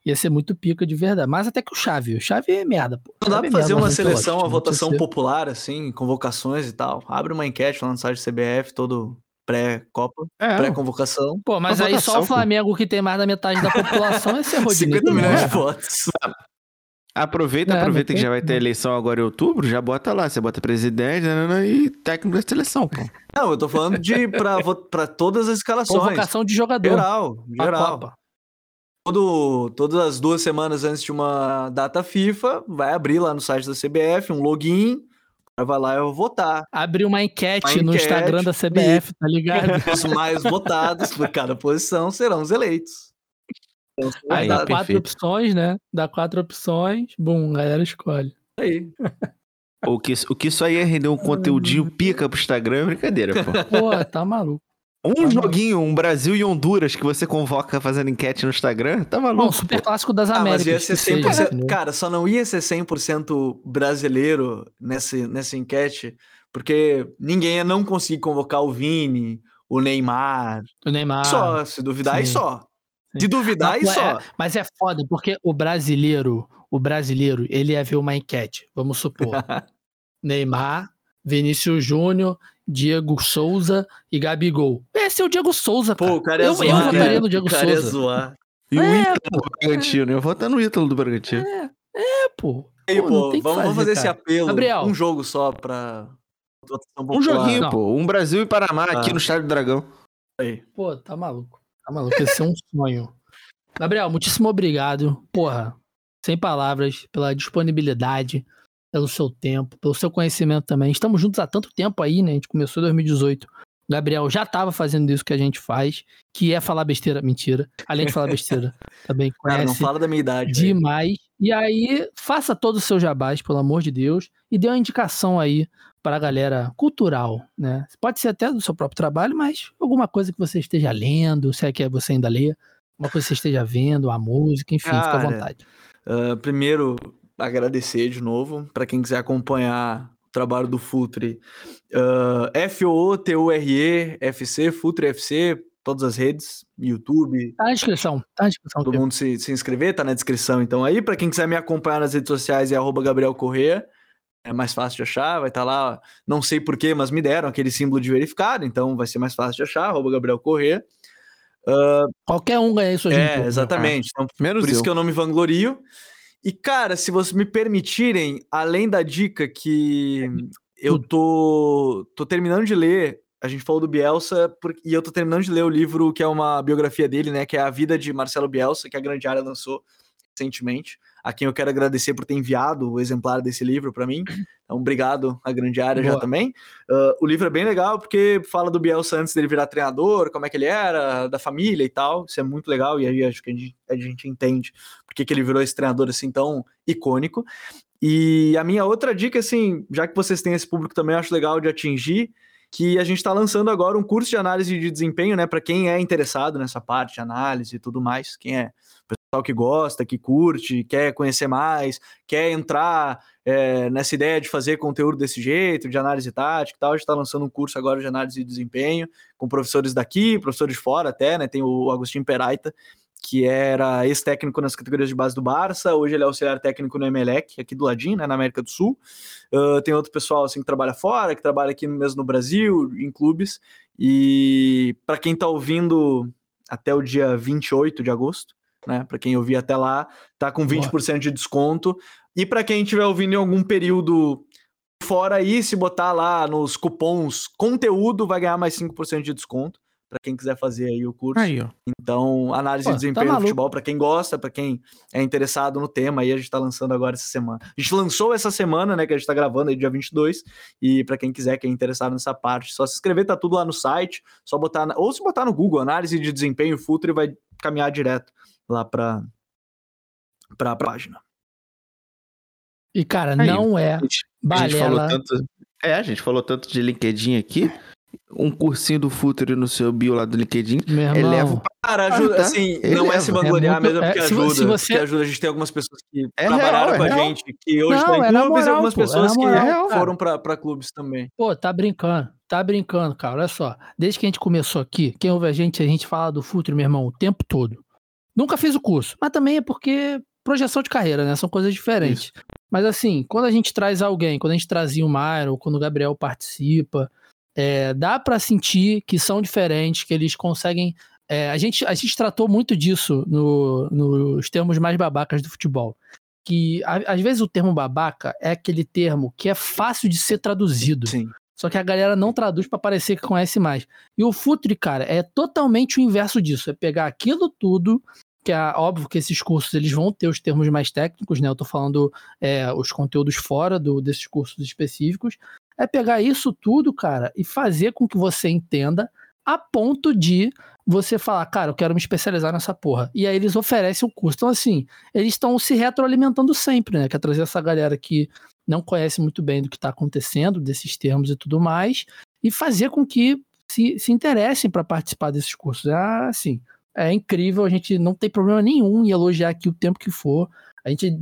Ia ser muito pica de verdade. Mais até que o Chave. O Chave é merda, pô. Não dá pra é fazer uma mas seleção, uma votação popular, assim, convocações e tal. Abre uma enquete lá no site do CBF, todo pré-copa, É, pré-convocação. Pô, mas aí só o pô. Flamengo que tem mais da metade da população é ser Rodinei. 50 milhões de É. votos. Aproveita, É, aproveita que já vai ter eleição agora em outubro, já bota lá. Você bota presidente nanana, e técnico da seleção, pô. Não, eu tô falando de pra, pra todas as escalações. Convocação de jogador. Geral, geral. Copa. Todo, todas as duas semanas antes de uma data FIFA, vai abrir lá no site da CBF um login, vai lá e eu vou votar. Abrir uma enquete, Uma no enquete, Instagram da CBF, tá ligado? Os mais votados por cada posição serão os eleitos. Então, Aí, Dá dá quatro perfeito. opções, né? Dá quatro opções, bum, a galera escolhe. aí. O que, o que isso aí é render um conteúdinho pica pro Instagram é brincadeira, pô. Pô, tá maluco. Um joguinho, um Brasil e Honduras que você convoca fazendo enquete no Instagram, tá maluco? Bom, super clássico das Ah, Américas. mas ia ser que seja, 100%. entendeu? cara, só não ia ser 100% brasileiro nessa, nessa enquete, porque ninguém ia não conseguir convocar o Vini, o Neymar. o Neymar. só, se duvidar, e sim. só. De duvidar, e Não, é- só. Mas é foda, porque o brasileiro, o brasileiro, ele ia ver uma enquete. Vamos supor. Neymar, Vinícius Júnior, Diego Souza e Gabigol. Esse é o Diego Souza, cara. Pô, o cara ia eu, zoar, eu votaria no Diego O cara ia Souza. zoar. E o É, Ítalo do Bragantino, eu vou votar no Ítalo do Bragantino. É, pô. Aí, Pô, pô, vamos, vamos fazer esse apelo. Gabriel. Um jogo só pra. Um joguinho, Não. pô. Um Brasil e Panamá aqui Ah. no Estádio do Dragão. Aí. Pô, tá maluco. Tá maluco. Esse é um sonho. Gabriel, muitíssimo obrigado. Porra, sem palavras, pela disponibilidade, pelo seu tempo, pelo seu conhecimento também. Estamos juntos há tanto tempo aí, né? A gente começou em 2018. O Gabriel já tava fazendo isso que a gente faz, que é falar besteira. Mentira. Além de falar besteira, também Cara, não conhece fala da minha idade. velho. demais. E aí, faça todos os seus jabás, pelo amor de Deus, e dê uma indicação aí para a galera cultural, né? Pode ser até do seu próprio trabalho, mas alguma coisa que você esteja lendo, se é que você ainda lê, uma coisa que você esteja vendo, a música, enfim, fica à Cara, vontade. Ah, primeiro, agradecer de novo para quem quiser acompanhar o trabalho do Futre. Uh, F-O-T-U-R-E, FC, Futre FC, todas as redes, YouTube, Tá na descrição, tá na descrição. todo mundo se, se inscrever, tá na descrição. Então aí, para quem quiser me acompanhar nas redes sociais, é arroba Gabriel Corrêa. É mais fácil de achar, vai estar lá. Não sei porquê, mas me deram aquele símbolo de verificado, então vai ser mais fácil de achar, arroba Gabriel Corrêa. Qualquer um ganha isso hoje em É, dia. exatamente. Então, Menos por isso eu. que eu não me vanglorio. E, cara, se vocês me permitirem, além da dica que eu tô, tô terminando de ler, a gente falou do Bielsa, e eu tô terminando de ler o livro que é uma biografia dele, né? Que é A Vida de Marcelo Bielsa, que a Grande Área lançou recentemente. A quem eu quero agradecer por ter enviado o exemplar desse livro para mim. Então, obrigado à Grande Área já Boa. também. Ah, o livro é bem legal porque fala do Bielsa antes dele virar treinador, como é que ele era, da família e tal. Isso é muito legal e aí acho que a gente, a gente entende porque que ele virou esse treinador assim tão icônico. E a minha outra dica, assim, já que vocês têm esse público também, acho legal de atingir, que a gente está lançando agora um curso de análise de desempenho, né, para quem é interessado nessa parte de análise e tudo mais, quem é pessoal que gosta, que curte, quer conhecer mais, quer entrar é, nessa ideia de fazer conteúdo desse jeito, de análise tática e tal. A gente está lançando um curso agora de análise de desempenho com professores daqui, professores de fora até, né? Tem o Agostinho Peraita, que era ex-técnico nas categorias de base do Barça, hoje ele é auxiliar técnico no Emelec, aqui do ladinho, né, na América do Sul. Uh, tem outro pessoal assim que trabalha fora, que trabalha aqui mesmo no Brasil, em clubes. E para quem está ouvindo até o dia 28 de agosto, né, para quem ouvir até lá, tá com 20% de desconto. E para quem estiver ouvindo em algum período fora aí, se botar lá nos cupons conteúdo, vai ganhar mais 5% de desconto para quem quiser fazer aí o curso. Aí. Então, análise Pô, de tá desempenho do maluco. futebol, para quem gosta, para quem é interessado no tema, aí a gente tá lançando agora essa semana. A gente lançou essa semana, né, que a gente tá gravando aí dia 22, e para quem quiser, quem é interessado nessa parte, só se inscrever, tá tudo lá no site, só botar, ou se botar no Google, análise de desempenho Futre, vai caminhar direto lá para para página. E, cara, Aí, não é A gente, a gente falou balela. tanto. É, a gente falou tanto de LinkedIn aqui. Um cursinho do Futuro no seu bio lá do LinkedIn. Meu irmão. Eleva Cara, ajuda, tá? assim, Ele não é se vangloriar É muito- mesmo, é, porque se vo- ajuda, se você- porque ajuda. A gente tem algumas pessoas que É trabalharam real, com é a real. gente, que hoje Não, estão é em na clubes, e moral, algumas pô, é pessoas que foram pra pra clubes também. Pô, tá brincando. Tá brincando, cara. Olha só. Desde que a gente começou aqui, quem ouve a gente, a gente fala do Futuro, meu irmão, o tempo todo. Nunca fiz o curso. Mas também é porque projeção de carreira, né? São coisas diferentes. Mas assim, quando a gente traz alguém, quando a gente trazia o Mário, ou quando o Gabriel participa, é, dá pra sentir que são diferentes, que eles conseguem. é, a, gente, a gente tratou muito disso no- nos termos mais babacas do futebol. Que a- às vezes o termo babaca é aquele termo que é fácil de ser traduzido. Sim. Só que a galera não traduz pra parecer que conhece mais. E o Futre, cara, é totalmente o inverso disso. É pegar aquilo tudo, que é óbvio que esses cursos eles vão ter os termos mais técnicos, né? Eu tô falando é, os conteúdos fora do, desses cursos específicos. É pegar isso tudo, cara, e fazer com que você entenda a ponto de você falar, cara, eu quero me especializar nessa porra. E aí eles oferecem o curso. Então, assim, eles estão se retroalimentando sempre, né? Quer trazer essa galera que não conhece muito bem do que está acontecendo, desses termos e tudo mais, e fazer com que se, se interessem para participar desses cursos. É assim, é incrível, a gente não tem problema nenhum em elogiar aqui o tempo que for. A gente,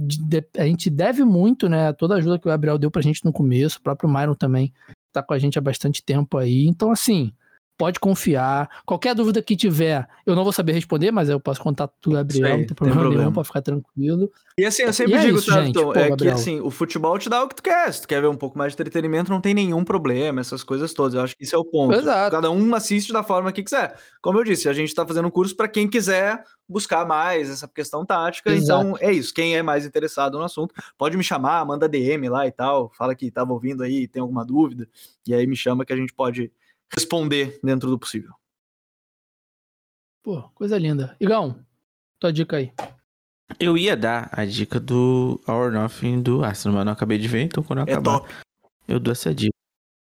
a gente deve muito, né? Toda a ajuda que o Gabriel deu pra gente no começo, o próprio Myron também tá com a gente há bastante tempo aí. Então, assim, pode confiar. Qualquer dúvida que tiver, eu não vou saber responder, mas eu posso contar do Gabriel, aí, não tem tem problema, problema. nenhum, pode ficar tranquilo. E assim, eu sempre E é digo, isso, tá, gente. Tom, Pô, é que Gabriel. assim, o futebol te dá o que tu quer. Se tu quer ver um pouco mais de entretenimento, não tem nenhum problema, essas coisas todas. Eu acho que isso é o ponto. Exato. Cada um assiste da forma que quiser. Como eu disse, a gente tá fazendo um curso para quem quiser buscar mais essa questão tática. Exato. Então, é isso. Quem é mais interessado no assunto, pode me chamar, manda DM lá e tal. Fala que tava ouvindo aí, tem alguma dúvida. E aí me chama que a gente pode responder dentro do possível. Pô, coisa linda. Igão, tua dica aí. Eu ia dar a dica do Our Nothing do Arsenal, mas não acabei de ver, então quando eu É acabar, top. eu dou essa dica.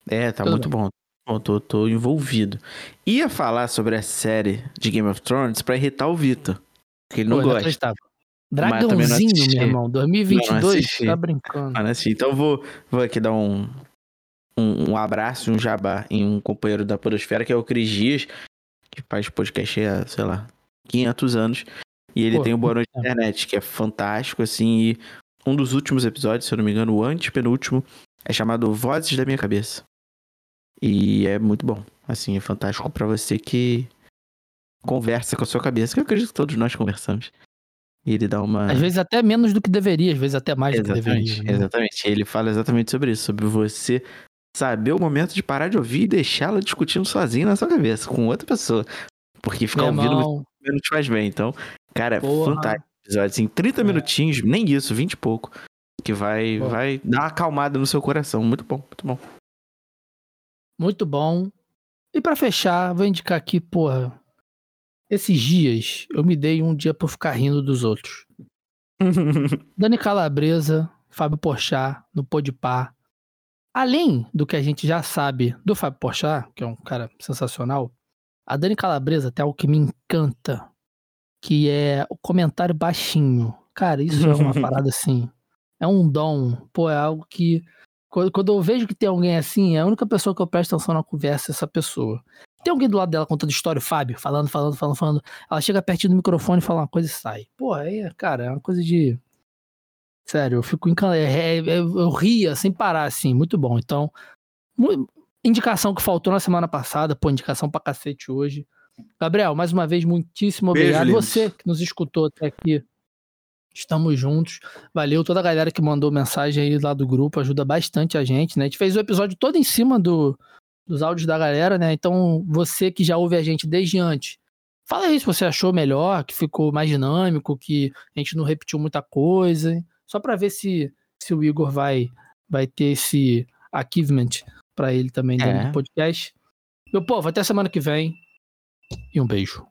É, tá Tudo muito bom. Bom, tô, tô envolvido. Ia falar sobre a série de Game of Thrones pra irritar o Vitor. Porque ele não Pô, gosta. não Dragãozinho, meu irmão. 2022, assisti. tá brincando. Assim, Então eu vou, vou aqui dar um, um, um abraço, um jabá em um companheiro da Podosfera, que é o Cris Dias, que faz podcast há, sei lá, 500 anos. E ele Pô, tem o Boa Noite Internet, que é fantástico, assim. E um dos últimos episódios, se eu não me engano, o antepenúltimo, é chamado Vozes da Minha Cabeça. E é muito bom. Assim, é fantástico pra você que conversa com a sua cabeça, que eu acredito que todos nós conversamos. E ele dá uma. Às vezes até menos do que deveria, às vezes até mais do que Exatamente, deveria. né? exatamente. Ele fala exatamente sobre isso, sobre você saber o momento de parar de ouvir e deixá-la discutindo sozinho na sua cabeça, com outra pessoa. Porque ficar Meu ouvindo muito não te faz bem. Então, cara, é Porra. fantástico episódio. Assim, 30 É. minutinhos, nem isso, 20 e pouco. Que vai, vai dar uma acalmada no seu coração. Muito bom, muito bom. muito bom. E pra fechar, vou indicar aqui, porra. Esses dias eu me dei um dia pra ficar rindo dos outros. Dani Calabresa, Fábio Porchat, no Podpah. Além do que a gente já sabe do Fábio Porchat, que é um cara sensacional, a Dani Calabresa tem algo que me encanta, que é o comentário baixinho. Cara, isso é uma parada assim. É um dom. Pô, é algo que. Quando, quando eu vejo que tem alguém assim, é a única pessoa que eu presto atenção na conversa é essa pessoa. Tem alguém do lado dela contando história, o Fábio, falando, falando, falando, falando. Ela chega pertinho do microfone, fala uma coisa e sai. Pô, aí, cara, é uma coisa de. Sério, eu fico encantado. eu ria sem parar, assim, muito bom. Então, indicação que faltou na semana passada, pô, indicação pra cacete hoje. Gabriel, mais uma vez, muitíssimo Beijo, obrigado. lindos. Você que nos escutou até aqui. Estamos juntos. Valeu toda a galera que mandou mensagem aí lá do grupo, ajuda bastante a gente, né? A gente fez o episódio todo em cima do, dos áudios da galera, né? Então, você que já ouve a gente desde antes, fala aí se você achou melhor, que ficou mais dinâmico, que a gente não repetiu muita coisa, hein? Só pra ver se, se o Igor vai, vai ter esse achievement pra ele também dentro É. do podcast. Meu povo, até semana que vem. e um beijo.